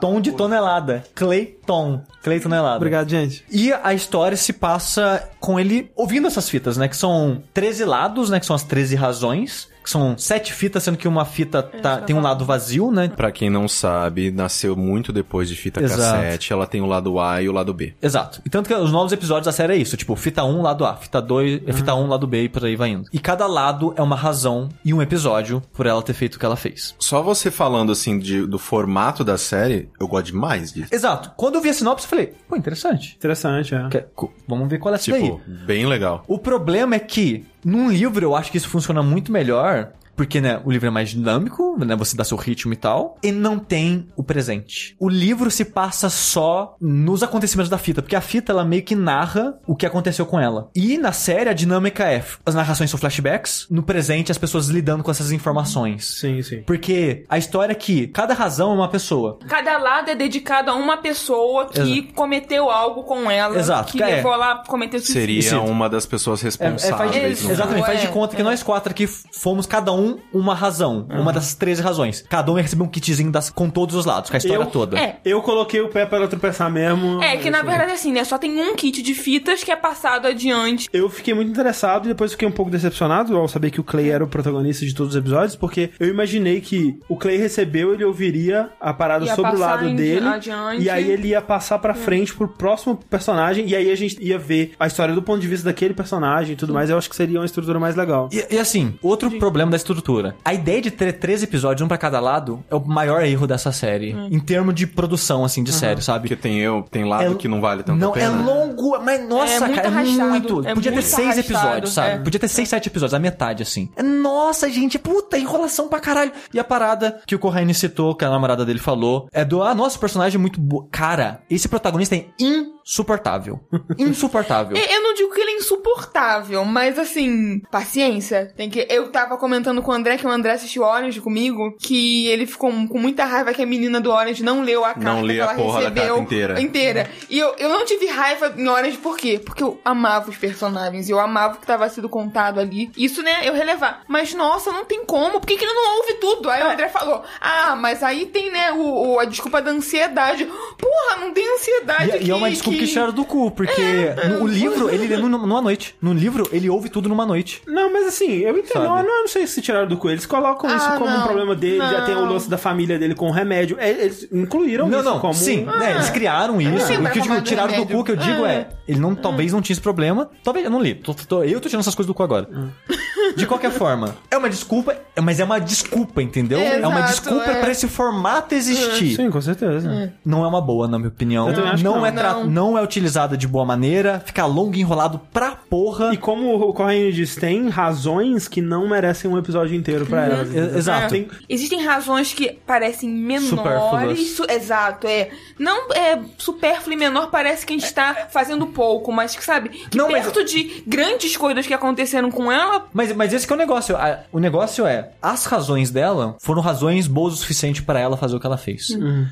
Tom de tonelada. Clayton. Clay tonelada. Obrigado, gente. E a história se passa com ele ouvindo essas fitas, né? Que são 13 lados, né? Que são as 13 razões. Que são sete fitas, sendo que uma fita tá, tem um lado vazio, né? Pra quem não sabe, nasceu muito depois de fita Exato. cassete. Ela tem o lado A e o lado B. Exato. E tanto que os novos episódios da série é isso, tipo, fita 1, lado A, fita 2, é fita 1, lado B e por aí vai indo. E cada lado é uma razão e um episódio por ela ter feito o que ela fez. Só você falando assim de- do formato da série, eu gosto demais disso. Exato. Quando eu vi a sinopse, eu falei, pô, interessante. Interessante, é. Que- co- Vamos ver qual é essa daí. Tipo, bem legal. O problema é que, num livro, eu acho que isso funciona muito melhor. Porque, né, o livro é mais dinâmico, né, você dá seu ritmo e tal, e não tem o presente. O livro se passa só nos acontecimentos da fita, porque a fita, ela meio que narra o que aconteceu com ela. E na série, a dinâmica é, as narrações são flashbacks, no presente, as pessoas lidando com essas informações. Sim, sim. Porque a história é que cada razão é uma pessoa. Cada lado é dedicado a uma pessoa que Exato. cometeu algo com ela. Exato, Que é. levou ela a cometer suicídio. Seria uma das pessoas É, é, faz, responsáveis. no exatamente, faz de É, conta que é. nós quatro aqui fomos cada um uma razão. Uma dessas 13 razões. Cada um ia receber um kitzinho das, com todos os lados, com a história Eu- toda. É. Eu coloquei o pé para ela tropeçar mesmo. É, que na Isso. verdade assim, né? Só tem um kit de fitas que é passado adiante. Eu fiquei muito interessado e depois fiquei um pouco decepcionado ao saber que o Clay era o protagonista de todos os episódios, porque eu imaginei que o Clay recebeu, ele ouviria a parada Ia sobre o lado dele, adiante. e aí ele ia passar pra frente pro próximo personagem, e aí a gente ia ver a história do ponto de vista daquele personagem e tudo mais. Eu acho que seria uma estrutura mais legal. E, e assim, outro problema da estrutura. A ideia de ter três episódios, um pra cada lado, é o maior erro dessa série. Hum. Em termos de produção, assim, de série, sabe? Porque tem eu, tem lado É- que não vale tanto Não, a pena. é longo, mas nossa, É muito cara, é arrastado. muito. É Podia ter seis arrastado, episódios, sabe? é. Podia ter seis, sete episódios, a metade, assim. É, Nossa, gente, puta, enrolação pra caralho. E a parada que o Corraine citou, que a namorada dele falou, é do, ah, nossa, o personagem é muito boa. Cara, esse protagonista é insuportável. Insuportável. Eu eu não digo que ele é insuportável, mas assim, paciência. Tem que. Eu tava comentando com o André que o André assistiu Orange comigo, que ele ficou com muita raiva que a menina do Orange não leu a carta Não lê que a ela porra da recebeu carta inteira. inteira. E eu, eu não tive raiva em Orange por quê? Porque eu amava os personagens, eu amava o que tava sendo contado ali. Isso, né, eu relevar. Mas nossa, não tem como. Por que, que ele não ouve tudo? Aí o André falou: Ah, mas aí tem, né, o, o- a desculpa da ansiedade. Porra, não tem ansiedade. E, e é uma desculpa que, tiraram do cu, porque no, o livro, ele lê numa, noite. No livro, ele ouve tudo numa noite. Não, mas assim, eu entendo. Sabe? Não, não sei se tiraram do cu. Eles colocam isso Ah, como um não. problema dele. Já tem o Não. lance da família dele com o remédio. É, Eles incluíram Não, isso não, como. sim, né, eles criaram isso. O que eu digo, como tiraram do cu, que eu digo Ah. é, ele não, talvez não tinha esse problema. Talvez, eu não li. Tô- tô- eu tô tirando essas coisas do cu agora. De qualquer forma, é uma desculpa, mas é uma desculpa, entendeu? é uma Exato, desculpa é. pra esse formato existir. Sim, com certeza. Não é uma boa, na minha opinião. Eu também acho que não, não. é tra- Não. não é utilizada de boa maneira, fica longo e enrolado pra porra. E como o Corraine diz, tem razões que não merecem um episódio inteiro pra elas. entendeu? E- exato. Tem- Existem razões que parecem menores. Su- exato, é. Não é supérfluo e menor, parece que a gente tá fazendo pouco, mas que sabe, que Não, mas- perto de grandes coisas que aconteceram com ela, Mas, mas esse que é o negócio. A- o negócio é, as razões dela foram razões boas o suficiente pra ela fazer o que ela fez.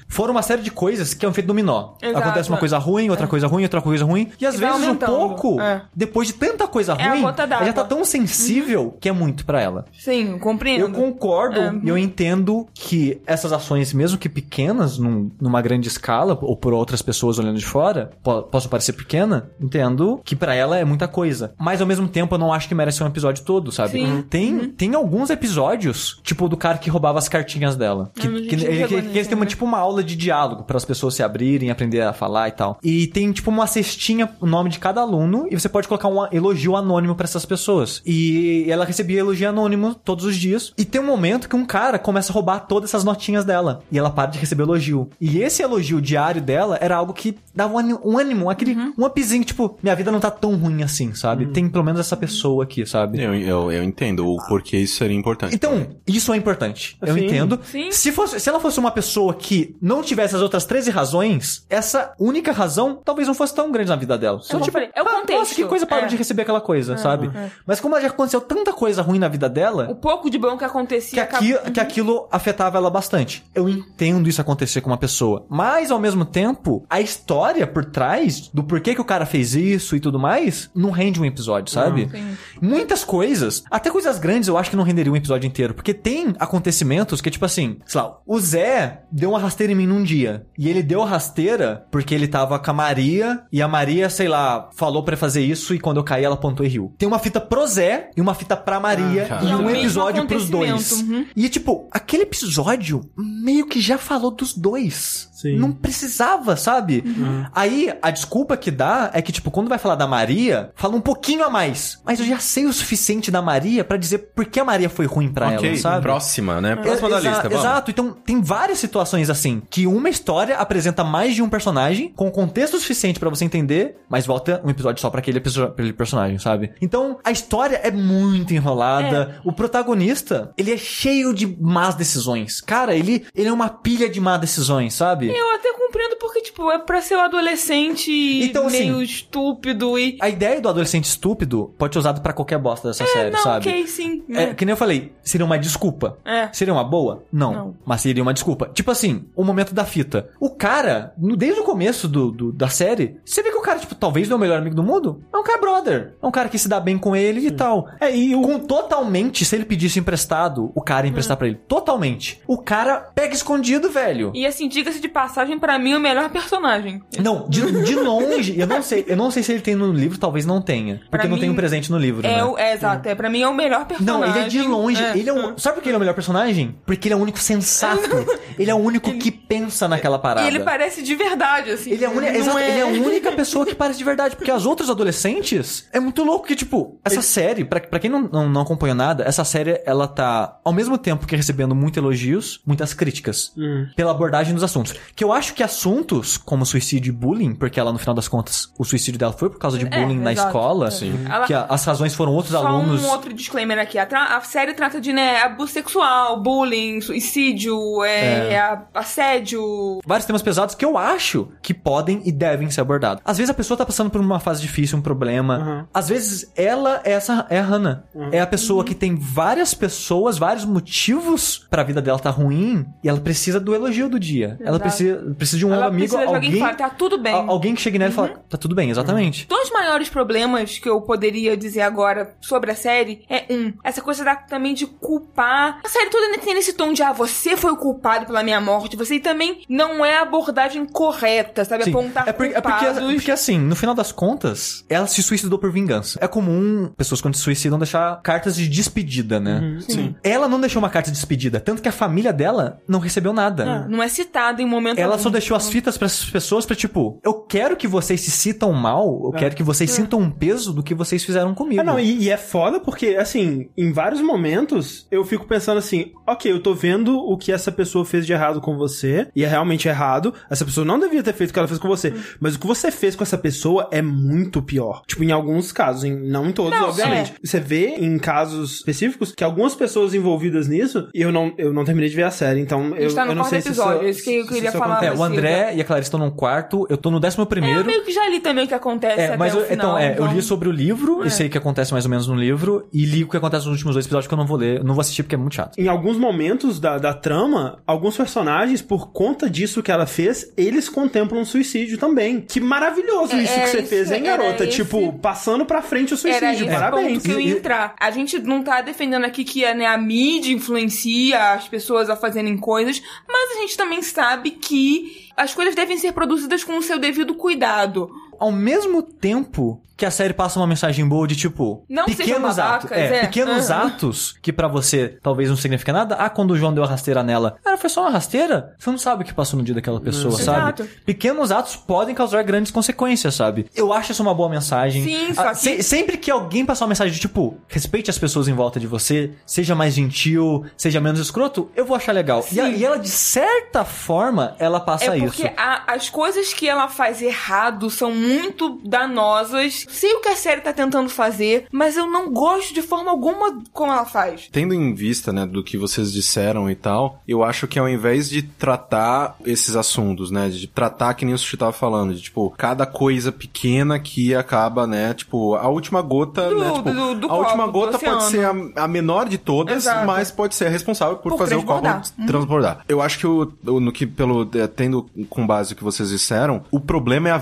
Foram uma série de coisas que é um efeito dominó. Exato. Acontece uma coisa ruim, outra coisa ruim, outra coisa ruim. E às E vezes um pouco, É. depois de tanta coisa É ruim, ela já tá tão sensível que é muito pra ela. sim, eu compreendo. Eu concordo É. e eu entendo que essas ações, mesmo que pequenas, num- numa grande escala, ou por outras pessoas olhando de fora, po possam parecer pequena, entendo que pra ela é muita coisa. Mas ao mesmo tempo eu não acho que merece um episódio todo, sabe? Sim. Tem, tem alguns episódios, tipo do cara que roubava as cartinhas dela. Que, Ah, a gente que, ele- chegou que- que eles têm uma, né? tipo uma aula de diálogo para as pessoas se abrirem, aprender a falar e tal. E tem tipo uma cestinha, o nome de cada aluno, e você pode colocar um elogio anônimo pra essas pessoas. E ela recebia elogio anônimo todos os dias. E tem um momento que um cara começa a roubar todas essas notinhas dela. E ela para de receber elogio. E esse elogio diário dela era algo que dava um ânimo, um, ânimo, aquele um upzinho, tipo, minha vida não tá tão ruim assim, sabe? Tem pelo menos essa pessoa aqui, sabe? Eu, eu, eu entendo o porquê isso seria importante. Então, isso é importante. Eu Sim, entendo. sim. Se, fosse, se ela fosse uma pessoa que não tivesse as outras 13 razões, essa única razão talvez não fosse tão grande na vida dela. Só, como eu falei, é o contexto. Nossa, que coisa parou É. de receber aquela coisa, sabe? Mas como já aconteceu tanta coisa ruim na vida dela, O pouco de bom que acontecia que, aqui, que aquilo afetava ela bastante. Eu entendo isso acontecer com uma pessoa. Mas, ao mesmo tempo, a história por trás do porquê que o cara fez isso e tudo mais, não rende um episódio, sabe? Sim. Muitas coisas coisas, até coisas grandes eu acho que não renderia um episódio inteiro. Porque tem acontecimentos que, tipo assim, sei lá, o Zé deu uma rasteira em mim num dia. E ele deu a rasteira porque ele tava com a Maria e a Maria, sei lá, falou pra fazer isso e quando eu caí ela apontou e riu. Tem uma fita pro Zé e uma fita pra Maria cara. e é um episódio pros dois. uhum. E tipo, aquele episódio meio que já falou dos dois. Sim. Não precisava, sabe? Uhum. Aí a desculpa que dá é que, tipo, quando vai falar da Maria, fala um pouquinho a mais. Mas eu já sei o suficiente da Maria pra dizer por que a Maria foi ruim pra ok, ela, sabe? próxima, né? Próxima da Exa- lista, vamos. Exato, então tem várias situações assim, que uma história apresenta mais de um personagem, com contexto suficiente pra você entender, mas volta um episódio só pra aquele, aquele personagem, sabe? Então, a história é muito enrolada, o protagonista, ele é cheio de más decisões. Cara, ele, ele é uma pilha de más decisões, sabe? Eu até compreendo porque, tipo, é pra ser um adolescente Então, assim, meio estúpido e. A ideia do adolescente estúpido pode ser usada pra qualquer bosta dessa série, não, sabe? ok, sim. É, que nem eu falei, seria uma desculpa. É. Seria uma boa? Não. Não. Mas seria uma desculpa. Tipo assim, o momento da fita. O cara, desde o começo do, do- da série, você vê o cara, tipo, talvez não é o melhor amigo do mundo. É um cara brother. É um cara que se dá bem com ele e tal. É, e com totalmente, se ele pedisse emprestado, o cara ia emprestar pra ele. Totalmente. O cara pega escondido, velho. E assim, diga-se de passagem, pra mim, o melhor personagem. Não, de, de longe, eu não sei, eu não sei se ele tem no livro, talvez não tenha. Porque Pra não mim, tem um presente no livro, É, né? o, é exato, é, pra mim é o melhor personagem. Não, ele é de longe. É, ele é um, Sabe por que ele é o melhor personagem? Porque ele é o único sensato. ele é o único que pensa naquela parada. E ele parece de verdade, assim. Ele é, a exato, ele é a única pessoa que parece de verdade. Porque as outras adolescentes é muito louco que, tipo, essa série, pra, pra quem não, não, não acompanhou nada, essa série, ela tá, ao mesmo tempo que recebendo muitos elogios, muitas críticas. Pela abordagem dos assuntos. Que eu acho que assuntos como suicídio e bullying, porque ela, no final das contas, o suicídio dela foi por causa de É, bullying na exato. escola. Ela- Que a- as razões foram outros Só alunos. um outro disclaimer aqui. A, tra- a série trata de, né, abuso sexual, bullying, suicídio, é, a- assédio. vários temas pesados que eu acho que podem e devem ser abordados. Às vezes a pessoa tá passando por uma fase difícil, um problema. Uhum. Às vezes ela é essa é a Hannah. É a pessoa Uhum. que tem várias pessoas, vários motivos pra vida dela tá ruim e ela precisa do elogio do dia. Ela precisa, precisa de um Ela amigo, precisa de alguém alguém que fale, tá tudo bem. alguém que chegue nela e fala, tá tudo bem, exatamente. Dois maiores problemas que eu poderia dizer agora sobre a série é um, essa coisa da, também de culpar. A série toda tem esse tom de ah, você foi o culpado pela minha morte, você e também não é a abordagem correta, sabe? Sim. Apontar É, por- é porque, culpados. porque assim, no final das contas, ela se suicidou por vingança. É comum pessoas quando se suicidam deixar cartas de despedida, né? Sim. Ela não deixou uma carta de despedida, tanto que a família dela não recebeu nada. Ah, não é citado em momento Ela algum. só deixou as fitas para essas pessoas pra tipo, eu quero que vocês se sintam mal, eu quero que vocês sintam um peso do que vocês fizeram comigo. Ah, não, e, e é foda porque, assim, em vários momentos eu fico pensando assim: ok, eu tô vendo o que essa pessoa fez de errado com você, e é realmente errado. Essa pessoa não devia ter feito o que ela fez com você. Mas o que você fez com essa pessoa é muito pior. Tipo, em alguns casos, em, não em todos, Não, obviamente. Você vê em casos específicos que algumas pessoas envolvidas nisso, e eu não, eu não terminei de ver a série, então eu, tá no eu não sei se episódio, isso- é isso que eu se queria falar. É, o Silva. André e a Clarice estão num quarto, eu tô no décimo É, primeiro. eu meio que já li também o que acontece É, até mas o eu, final. então, é, eu li então- sobre o livro É. e sei o que acontece mais ou menos no livro, e li o que acontece nos últimos dois episódios que eu não vou ler, não vou assistir porque é muito chato. em alguns momentos da, da trama, alguns personagens, por conta disso que ela fez, eles contemplam um suicídio também. Que maravilhoso É, isso que era você isso, fez, hein, garota? esse- Tipo, passando pra frente o suicídio. Parabéns. ponto que eu ia entrar. A gente não tá defendendo aqui que né, a mídia influencia as pessoas a fazerem coisas, mas a gente também sabe que as coisas devem ser produzidas com o seu devido cuidado. Ao mesmo tempo que a série passa uma mensagem boa de tipo, Não pequenos atos, babacas, é, é. pequenos Aham. atos que pra você talvez não significa nada. Ah, quando o João deu a rasteira nela, ela foi só uma rasteira? Você não sabe o que passou no dia daquela pessoa, sabe? Exato. Pequenos atos podem causar grandes consequências, sabe? Eu acho isso uma boa mensagem. Sim, Ah, só que- se- sempre que alguém passar uma mensagem de tipo, respeite as pessoas em volta de você, seja mais gentil, seja menos escroto, eu vou achar legal. E, a- e ela, de certa forma, ela passa É porque isso. as coisas que ela faz errado são muito danosas. Sei o que a série tá tentando fazer, mas eu não gosto de forma alguma como ela faz. Tendo em vista, né, do que vocês disseram e tal, eu acho que ao invés de tratar esses assuntos, né, de tratar que nem o Sushi tava falando, de tipo, cada coisa pequena que acaba, né, tipo, a última gota, Do- né, tipo, do- do a última gota pode ser a, a menor de todas, Exato. mas pode ser a responsável por, Por fazer o copo transbordar. Eu acho que o, no que pelo é, tendo com base o que vocês disseram, o problema é a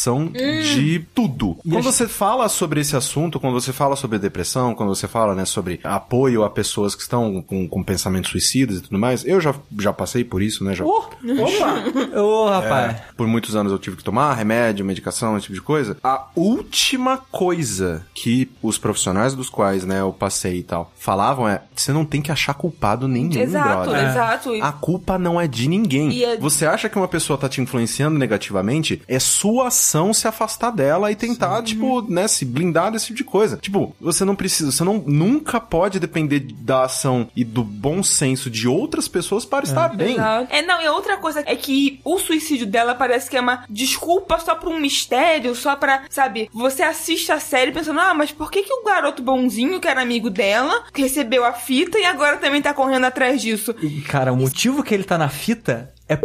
exposição de tudo. Quando você fala sobre esse assunto, quando você fala sobre depressão, quando você fala, né, sobre apoio a pessoas que estão com, com pensamentos suicidas e tudo mais, eu já, já passei por isso, né? Já, Opa! Ô, rapaz. é, por muitos anos eu tive que tomar remédio, medicação, esse tipo de coisa. A última coisa que os profissionais dos quais, né, eu passei e tal, falavam é: você não tem que achar culpado nenhum, Exato, brother. exato. E- A culpa não é de ninguém. E é- Você acha que uma pessoa tá te influenciando negativamente? É sua ação se afastar dela e tentar, tipo, né, se blindar desse tipo de coisa. Tipo, você não precisa, você não nunca pode depender da ação e do bom senso de outras pessoas para estar bem. Exato. É, não, e outra coisa é que o suicídio dela parece que é uma desculpa só pra um mistério, só pra, sabe, você assiste a série pensando, ah, mas por que que o garoto bonzinho, que era amigo dela, recebeu a fita e agora também tá correndo atrás disso? E, cara, o motivo que ele tá na fita é.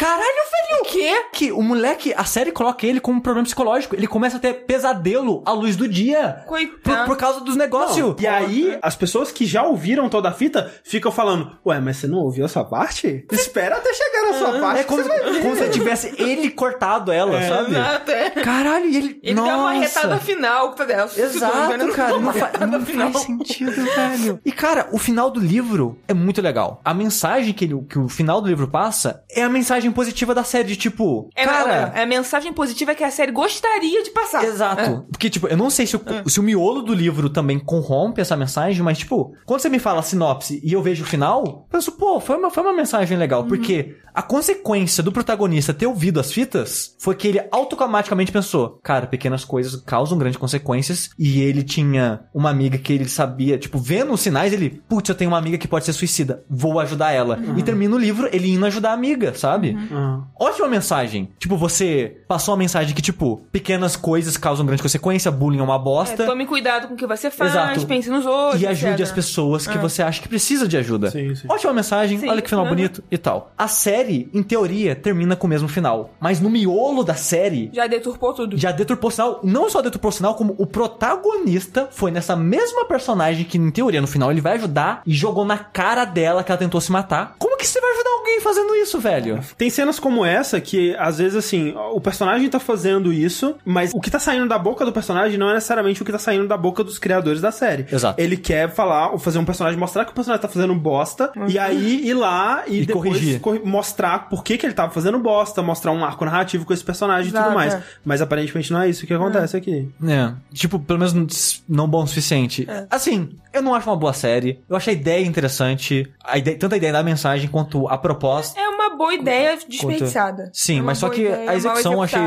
Caralho, velho! O quê? Que o moleque, a série coloca ele com um problema psicológico. Ele começa a ter pesadelo à luz do dia. Por, Coitado. por causa dos negócios. E aí, as pessoas que já ouviram toda a fita ficam falando: Ué, mas você não ouviu essa parte? Espera até chegar na sua parte. É como, que você vai ver." como se tivesse ele cortado ela, sabe? Exato, é. Caralho, e ele. Ele Nossa. deu uma retada final, tá dela. Exato, cara. Não, fa retada não final. faz sentido, velho. E, cara, o final do livro é muito legal. A mensagem que, ele, que o final do livro passa é a mensagem positiva da série, de tipo, É, cara... é, a mensagem positiva que a série gostaria de passar. Exato. Porque, tipo, eu não sei se o, É. se o miolo do livro também corrompe essa mensagem, mas, tipo, quando você me fala sinopse e eu vejo o final, eu penso, pô, foi uma, foi uma mensagem Uhum. legal. Porque a consequência do protagonista ter ouvido as fitas foi que ele automaticamente pensou, cara, pequenas coisas causam grandes consequências. E ele tinha uma amiga que ele sabia, tipo, vendo os sinais, ele, putz, eu tenho uma amiga que pode ser suicida, vou ajudar ela. Uhum. E termina o livro ele indo ajudar a amiga, sabe? Ah. Ótima mensagem. Tipo, você passou uma mensagem que, tipo, pequenas coisas causam grande consequência, bullying é uma É, bosta. tome cuidado com o que você faz, Exato. pense nos outros. e ajude etc. as pessoas que você acha que precisa de ajuda. Sim, sim. Ótima mensagem, Sim, olha que final uhum. bonito e tal. A série, em teoria, termina com o mesmo final. Mas no miolo da série, Já deturpou tudo. já deturpou o sinal. Não só deturpou o sinal, como o protagonista foi nessa mesma personagem que, em teoria, no final ele vai ajudar e jogou na cara dela que ela tentou se matar. Como que você vai ajudar alguém fazendo isso, velho? Tem cenas como essa que, às vezes, assim, o personagem tá fazendo isso, mas o que tá saindo da boca do personagem não é necessariamente o que tá saindo da boca dos criadores da série. Exato. Ele quer falar, ou fazer um personagem, mostrar que o personagem tá fazendo bosta, e aí ir lá e, E depois corrigir. corri- mostrar por que, que ele tava fazendo bosta, mostrar um arco narrativo com esse personagem e tudo Exato, mais. é. Mas aparentemente não é isso que acontece aqui. É, tipo, pelo menos não bom o suficiente. Assim, eu não acho uma boa série. Eu acho a ideia interessante. A ideia, tanto a ideia da mensagem quanto a proposta. É uma boa ideia desperdiçada. Sim, É mas só que a mal execução eu achei.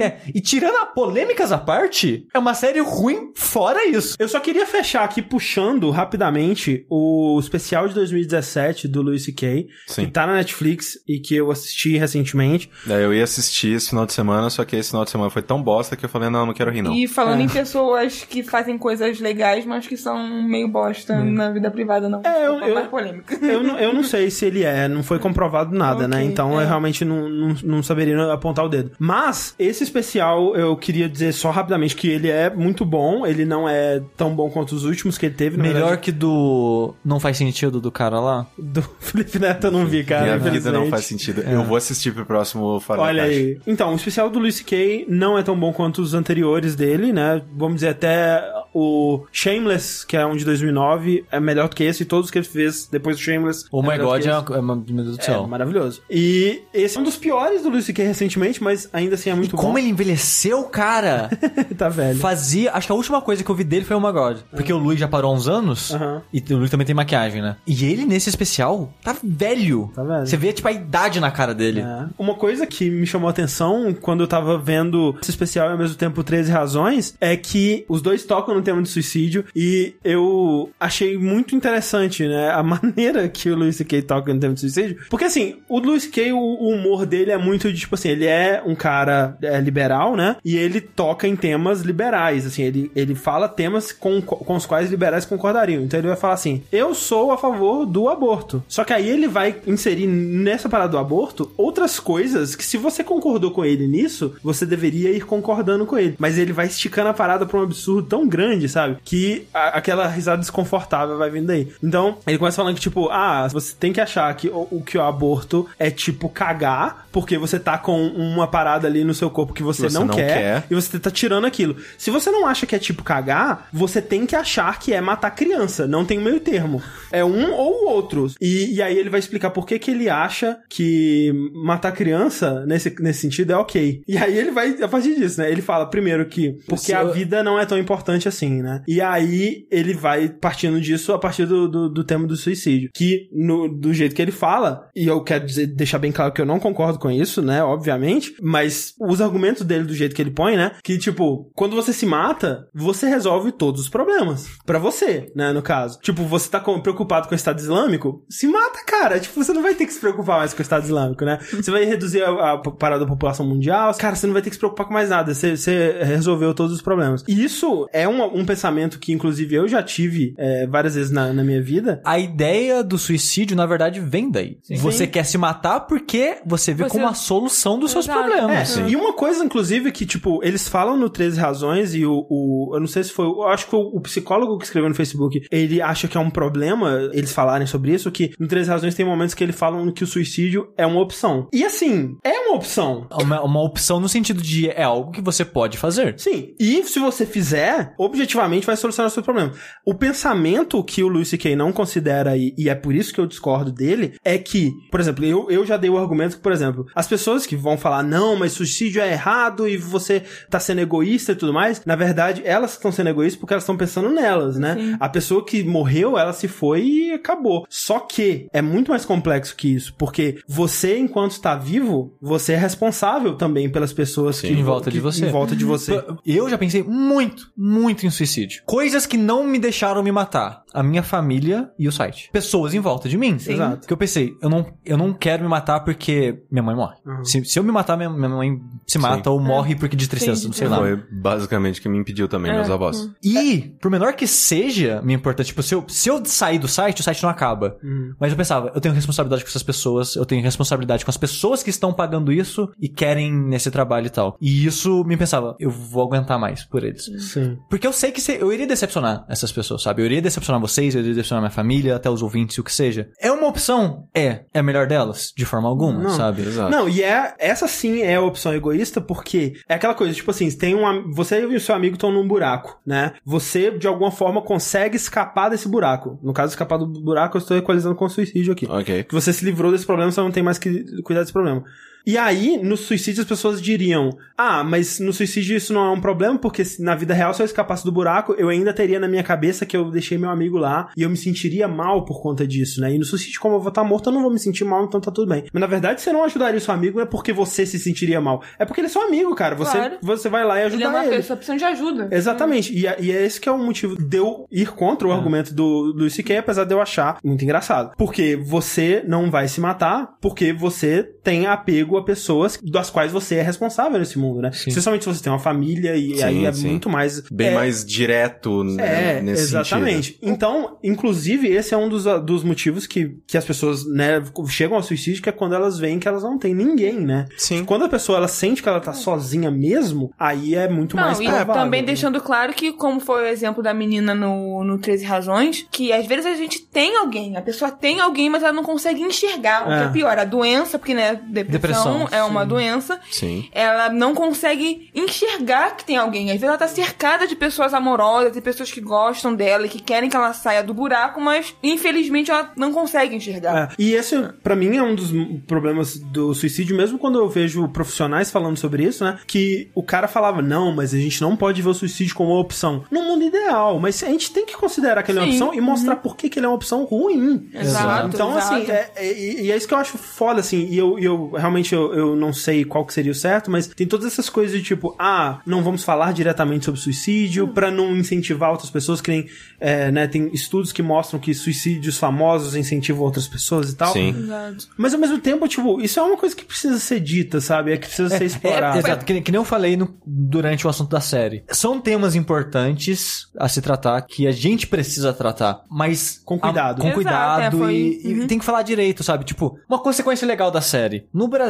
É, e tirando a polêmicas à parte, é uma série ruim fora isso. Eu só queria fechar aqui puxando rapidamente o especial de 2017 do Louis C.K., que tá na Netflix e que eu assisti recentemente. Daí eu ia assistir esse final de semana, só que esse final de semana foi tão bosta que eu falei, não, não quero rir não. E falando É. em pessoas que fazem coisas legais, mas que são meio bosta na vida privada, não. É, eu- eu- polêmica. Eu não, eu não sei se ele é, não foi comprovado nada, né? Ok, Então é. eu realmente não, não, não saberia apontar o dedo. Mas, esse especial, eu queria dizer só rapidamente que ele é muito bom, ele não é tão bom quanto os últimos que ele teve. Melhor verdade. que do. Não faz sentido do cara lá? Do Felipe Neto eu não vi, cara. Minha vida não faz sentido. Eu vou assistir pro próximo Fora da Olha aí. Então, o especial do Luis C.K. não é tão bom quanto os anteriores dele, né? Vamos dizer, até o Shameless, que é um de 2009, é melhor do que esse. E todos que ele fez depois do Shameless. Oh é my god, é, é meu Deus do É céu. maravilhoso. E esse é um dos piores do Luis C.K. recentemente, mas ainda assim é E muito como bom. ele envelheceu, cara? tá velho. Fazia. Acho que a última coisa que eu vi dele foi o My God. Porque o Luiz já parou há uns anos. Aham. E o Luiz também tem maquiagem, né? E ele, nesse especial, tá velho. Tá velho. Você vê, tipo, a idade na cara dele. É. Uma coisa que me chamou a atenção quando eu tava vendo esse especial e ao mesmo tempo 13 Razões é que os dois tocam no tema de suicídio e eu achei muito interessante, né? A maneira que o Louis C.K. toca no tema de suicídio. Porque assim, o Louis C.K., o, o humor dele é muito de tipo assim, ele é um cara é, liberal, né? E ele toca em temas liberais, assim, ele, ele fala temas com, com os quais liberais concordariam. Então ele vai falar assim: eu sou a favor do aborto. Só que aí ele vai inserir nessa parada do aborto outras coisas que, se você concordou com ele nisso, você deveria ir concordando com ele. Mas ele vai esticando a parada pra um absurdo tão grande grande, sabe? Que a- aquela risada desconfortável vai vindo daí. Então, ele começa falando que, tipo, ah, você tem que achar que o, o que o aborto é tipo cagar, porque você tá com uma parada ali no seu corpo que você, Você não, não quer, quer. e você tá tirando aquilo. Se você não acha que é tipo cagar, você tem que achar que é matar criança. Não tem meio termo. É um ou o outro. E, e aí ele vai explicar por que, que ele acha que matar criança, nesse, nesse sentido, é ok. E aí ele vai, a partir disso, né? Ele fala, primeiro, que porque a eu- vida não é tão importante assim, né? E aí ele vai partindo disso a partir do, do, do tema do suicídio. Que, no, do jeito que ele fala, e eu quero dizer, deixar bem claro que eu não concordo com isso, né? Obviamente, mas os argumentos dele do jeito que ele põe, né? Que, tipo, quando você se mata, você resolve todos os problemas. Pra você, né? No caso. Tipo, você tá com- preocupado com o Estado Islâmico, se mata, cara. Tipo, você não vai ter que se preocupar mais com o Estado Islâmico, né? Você vai reduzir a, a parada da população mundial. Cara, você não vai ter que se preocupar com mais nada. Você, você resolveu todos os problemas. E isso é um, um pensamento que, inclusive, eu já tive é, várias vezes na, na minha vida. A ideia do suicídio, na verdade, vem daí. Você quer se matar porque você vê Você- como a solução dos seus problemas. É, e uma coisa, inclusive, que, tipo, eles falam no 13 Razões e o, o- eu não sei se foi, eu acho que foi o psicólogo que escreveu no Facebook, ele acha que é um problema eles falarem sobre isso, que no 13 Razões tem momentos que eles falam que o suicídio é uma opção. E assim, é opção. Uma, uma opção no sentido de é algo que você pode fazer. Sim, e se você fizer, objetivamente vai solucionar o seu problema. O pensamento que o Lucy Kay não considera, e, e é por isso que eu discordo dele, é que, por exemplo, eu, eu já dei o argumento que, por exemplo, as pessoas que vão falar, não, mas suicídio é errado e você tá sendo egoísta e tudo mais, na verdade, elas estão sendo egoístas porque elas estão pensando nelas, né? A pessoa que morreu, ela se foi e acabou. Só que é muito mais complexo que isso, porque você, enquanto está vivo, você é responsável também pelas pessoas que Em volta que- de você. Em volta de você. Eu já pensei muito, muito em suicídio. Coisas que não me deixaram me matar. A minha família e o site. Pessoas em volta de mim. Exato. Que eu pensei, eu não, eu não quero me matar porque minha mãe morre. Uhum. Se, se eu me matar, minha, minha mãe se mata ou morre porque de tristeza, Sim, não sei lá. Foi basicamente que me impediu também, meus avós. E, por menor que seja minha importância, tipo, se eu, se eu sair do site, o site não acaba. Mas eu pensava, eu tenho responsabilidade com essas pessoas, eu tenho responsabilidade com as pessoas que estão pagando isso e querem nesse trabalho e tal. E isso me pensava, eu vou aguentar mais por eles. Sim. Porque eu sei que se- eu iria decepcionar essas pessoas, sabe? Eu iria decepcionar vocês, eu iria decepcionar minha família, até os ouvintes, o que seja. É uma opção? É. É a melhor delas? De forma alguma, Não. sabe? Exato. Não, e é essa sim é a opção egoísta, porque é aquela coisa, tipo assim, tem um, você e o seu amigo estão num buraco, né? Você, de alguma forma, consegue escapar desse buraco. No caso, escapar do buraco, eu estou equalizando com suicídio aqui. Ok. Que você se livrou desse problema, você não tem mais que cuidar desse problema. E aí, no suicídio, as pessoas diriam: Ah, mas no suicídio isso não é um problema, porque na vida real, se eu escapasse do buraco, eu ainda teria na minha cabeça que eu deixei meu amigo lá e eu me sentiria mal por conta disso, né? E no suicídio, como eu vou estar morto, eu não vou me sentir mal, então tá tudo bem. Mas na verdade, você não ajudaria o seu amigo, não é porque você se sentiria mal. É porque ele é seu amigo, cara. Você, Claro. você vai lá e Ele ajuda é uma ele. pessoa precisando de ajuda. Exatamente. E, é- e é esse que é o motivo de eu ir contra o argumento do Luis C.K., apesar de eu achar muito engraçado. Porque você não vai se matar porque você tem apego a pessoas das quais você é responsável nesse mundo, né? Especialmente se você tem uma família e Sim, aí é sim. muito mais... Bem é, mais direto né, é, nesse exatamente. sentido. Então, inclusive, esse é um dos, dos motivos que, que as pessoas, né, chegam ao suicídio, que é quando elas veem que elas não têm ninguém, né? Sim. Quando a pessoa ela sente que ela tá sozinha mesmo, aí é muito mais Não, e provável. também né? deixando claro que, como foi o exemplo da menina no, no 13 Razões, que às vezes a gente tem alguém, a pessoa tem alguém, mas ela não consegue enxergar. O que É. é pior, a doença, porque, né, depressão, Depressão, é uma doença, Sim. ela não consegue enxergar que tem alguém. Às vezes ela tá cercada de pessoas amorosas, de pessoas que gostam dela e que querem que ela saia do buraco, mas infelizmente ela não consegue enxergar. É, E esse, pra mim, é um dos problemas do suicídio, mesmo quando eu vejo profissionais falando sobre isso, né? Que o cara falava, não, mas a gente não pode ver o suicídio como uma opção. No mundo ideal, mas a gente tem que considerar que ele é uma Sim, opção e mostrar por que, que ele é uma opção ruim. Exato, Então, exato. assim, é, é- e, e é isso que eu acho foda, assim, e eu, e eu realmente eu, eu não sei qual que seria o certo, mas tem todas essas coisas de tipo, ah, não vamos falar diretamente sobre suicídio pra não incentivar outras pessoas, que nem, é, né, tem estudos que mostram que suicídios famosos incentivam outras pessoas e tal. Sim. Exato. Mas ao mesmo tempo, tipo, isso é uma coisa que precisa ser dita, sabe? É que precisa ser explorada. É, exato, que, nem- que nem eu falei no- durante o assunto da série. São temas importantes a se tratar, que a gente precisa tratar, mas... Com cuidado. a- com Exato, cuidado é, foi- e, e tem que falar direito, sabe? Tipo, uma consequência legal da série. No Brasil,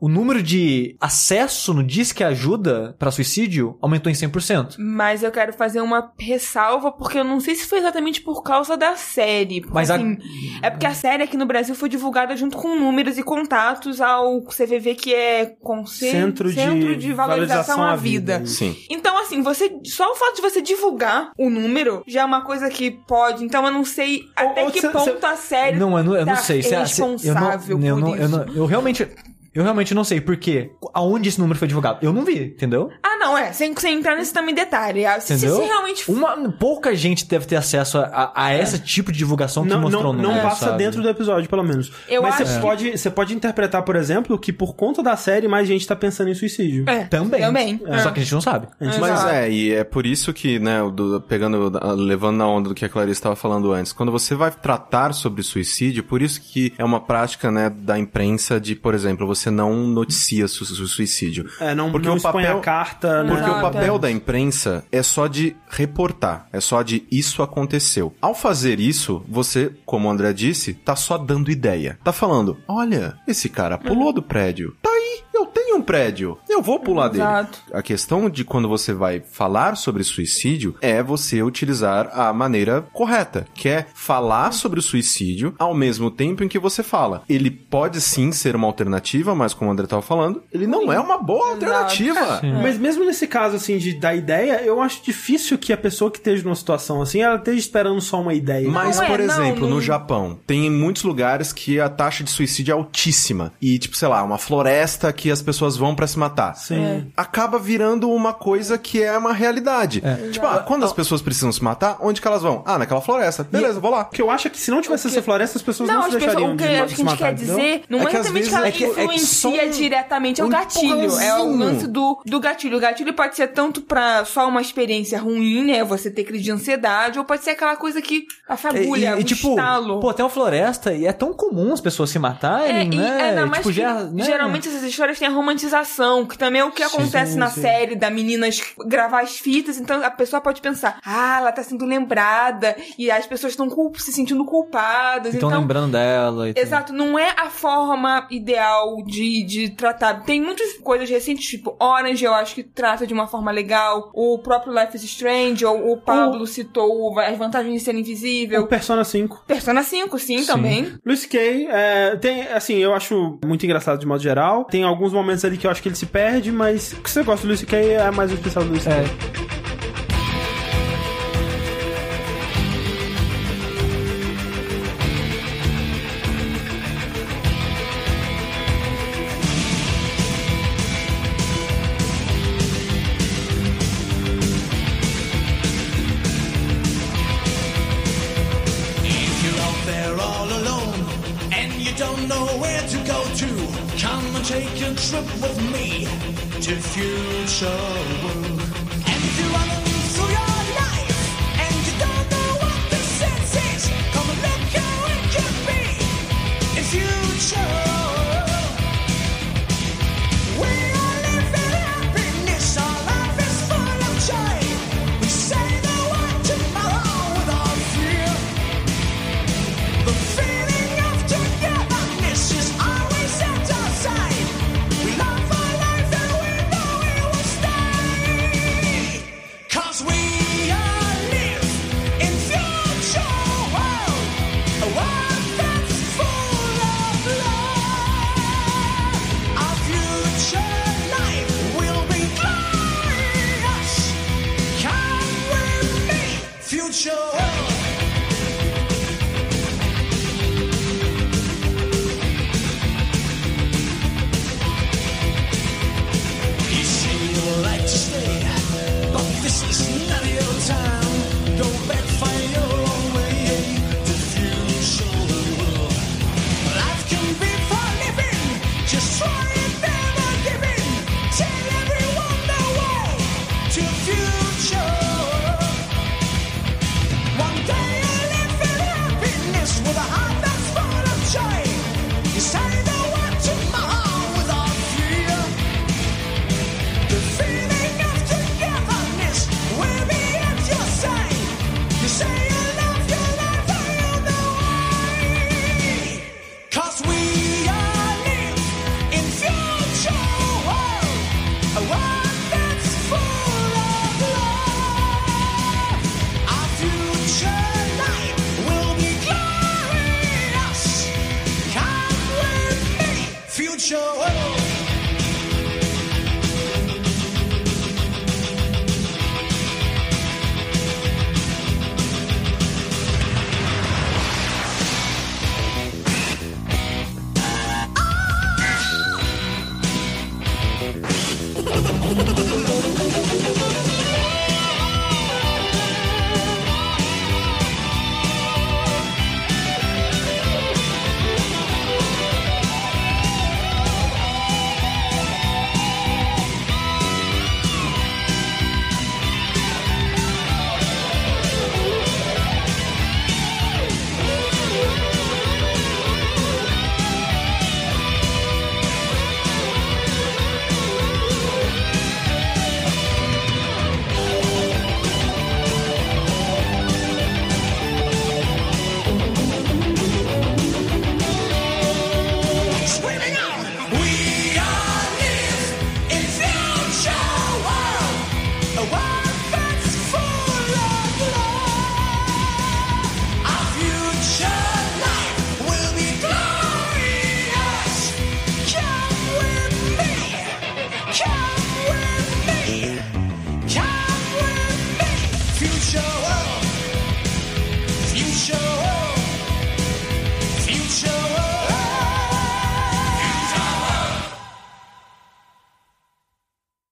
o número de acesso no Disque Ajuda pra suicídio aumentou em 100%. Mas eu quero fazer uma ressalva, porque eu não sei se foi exatamente por causa da série. Porque, Mas a- assim, É porque a série aqui no Brasil foi divulgada junto com números e contatos ao CVV, que é Conce- Centro de Valorização à Vida. Vida. Sim. Então, assim, você. Só o fato de você divulgar o número já é uma coisa que pode. Então, eu não sei até ou que cê- ponto cê- a série. Não, eu não, eu não tá sei. Cê- responsável eu não, eu por não, eu isso. não- eu realmente. Eu realmente não sei porque aonde esse número foi divulgado. Eu não vi, entendeu? Ah, não, é. Sem, sem entrar nesse também detalhe. Ah, Se, se, Entendeu? se realmente. Uma, pouca gente deve ter acesso a, a, a esse tipo de divulgação que Não, mostrou não, o não passa sabe? dentro do episódio, pelo menos. Eu Mas acho você que- pode, você pode interpretar, por exemplo, que por conta da série, mais gente tá pensando em suicídio. É, Também. Também. É. Só que a gente não sabe. Mas Exato. é, e é por isso que, né, do- pegando, levando na onda do que a Clarice estava falando antes, quando você vai tratar sobre suicídio, por isso que é uma prática, né, da imprensa de, por exemplo, você não noticia su su- suicídio. É, não, Porque não o papel- a carta. né? Porque o Exato, papel é. da imprensa é só de reportar, é só de isso aconteceu. Ao fazer isso, você, como o André disse, tá só dando ideia. Tá falando, olha, esse cara pulou do prédio. Tá aí, eu tenho um prédio, eu vou pular dele. Exato. A questão de quando você vai falar sobre suicídio é você utilizar a maneira correta, que é falar sobre o suicídio ao mesmo tempo em que você fala. Ele pode sim ser uma alternativa, mas como o André tava falando, ele não é uma boa alternativa. Mas mesmo nesse caso, assim, de dar ideia, eu acho difícil que a pessoa que esteja numa situação assim, ela esteja esperando só uma ideia. Mas, Não é, por não, exemplo, não- no Japão, tem muitos lugares que a taxa de suicídio é altíssima. E, tipo, sei lá, uma floresta que as pessoas vão pra se matar. Sim. Acaba virando uma coisa que é uma realidade. Tipo, ah, quando as pessoas precisam se matar, onde que elas vão? Ah, naquela floresta. Beleza, vou lá. O que eu acho é que se não tivesse essa floresta, as pessoas não, Não, se pessoas, deixariam o que de, acho de que se a gente matar, quer dizer não É é, que às exatamente vezes que ela é que- é que influencia só um- diretamente, é o um gatilho. É o lance do, do gatilho. O gatilho pode ser tanto pra só uma experiência ruim, né? Você ter crise de ansiedade, ou pode ser aquela coisa que a fagulha, E, e, o tipo, estalo. pô, tem uma floresta e é tão comum as pessoas se É, matarem, e né? ainda mais tipo, que, já, né? geralmente essas histórias têm a romantização, que também é o que acontece sim, na sim. série, da menina gravar as fitas, então a pessoa pode pensar, ah, ela tá sendo lembrada, e as pessoas estão se sentindo culpadas, Estão então... lembrando dela e. Exato, não é a forma ideal de, de tratar. Tem muitas coisas recentes, tipo Orange, eu acho que trata de uma forma legal. O próprio Life is Strange, ou o Pablo citou as vantagens de ser invisível. O Persona 5. Persona 5, sim, também. Luis Kay, é, tem, assim, eu acho muito engraçado de modo geral. Tem alguns momentos ali que eu acho que ele se perde, mas o que você gosta do Luis Kay é mais um especial do Luis Kay. É. If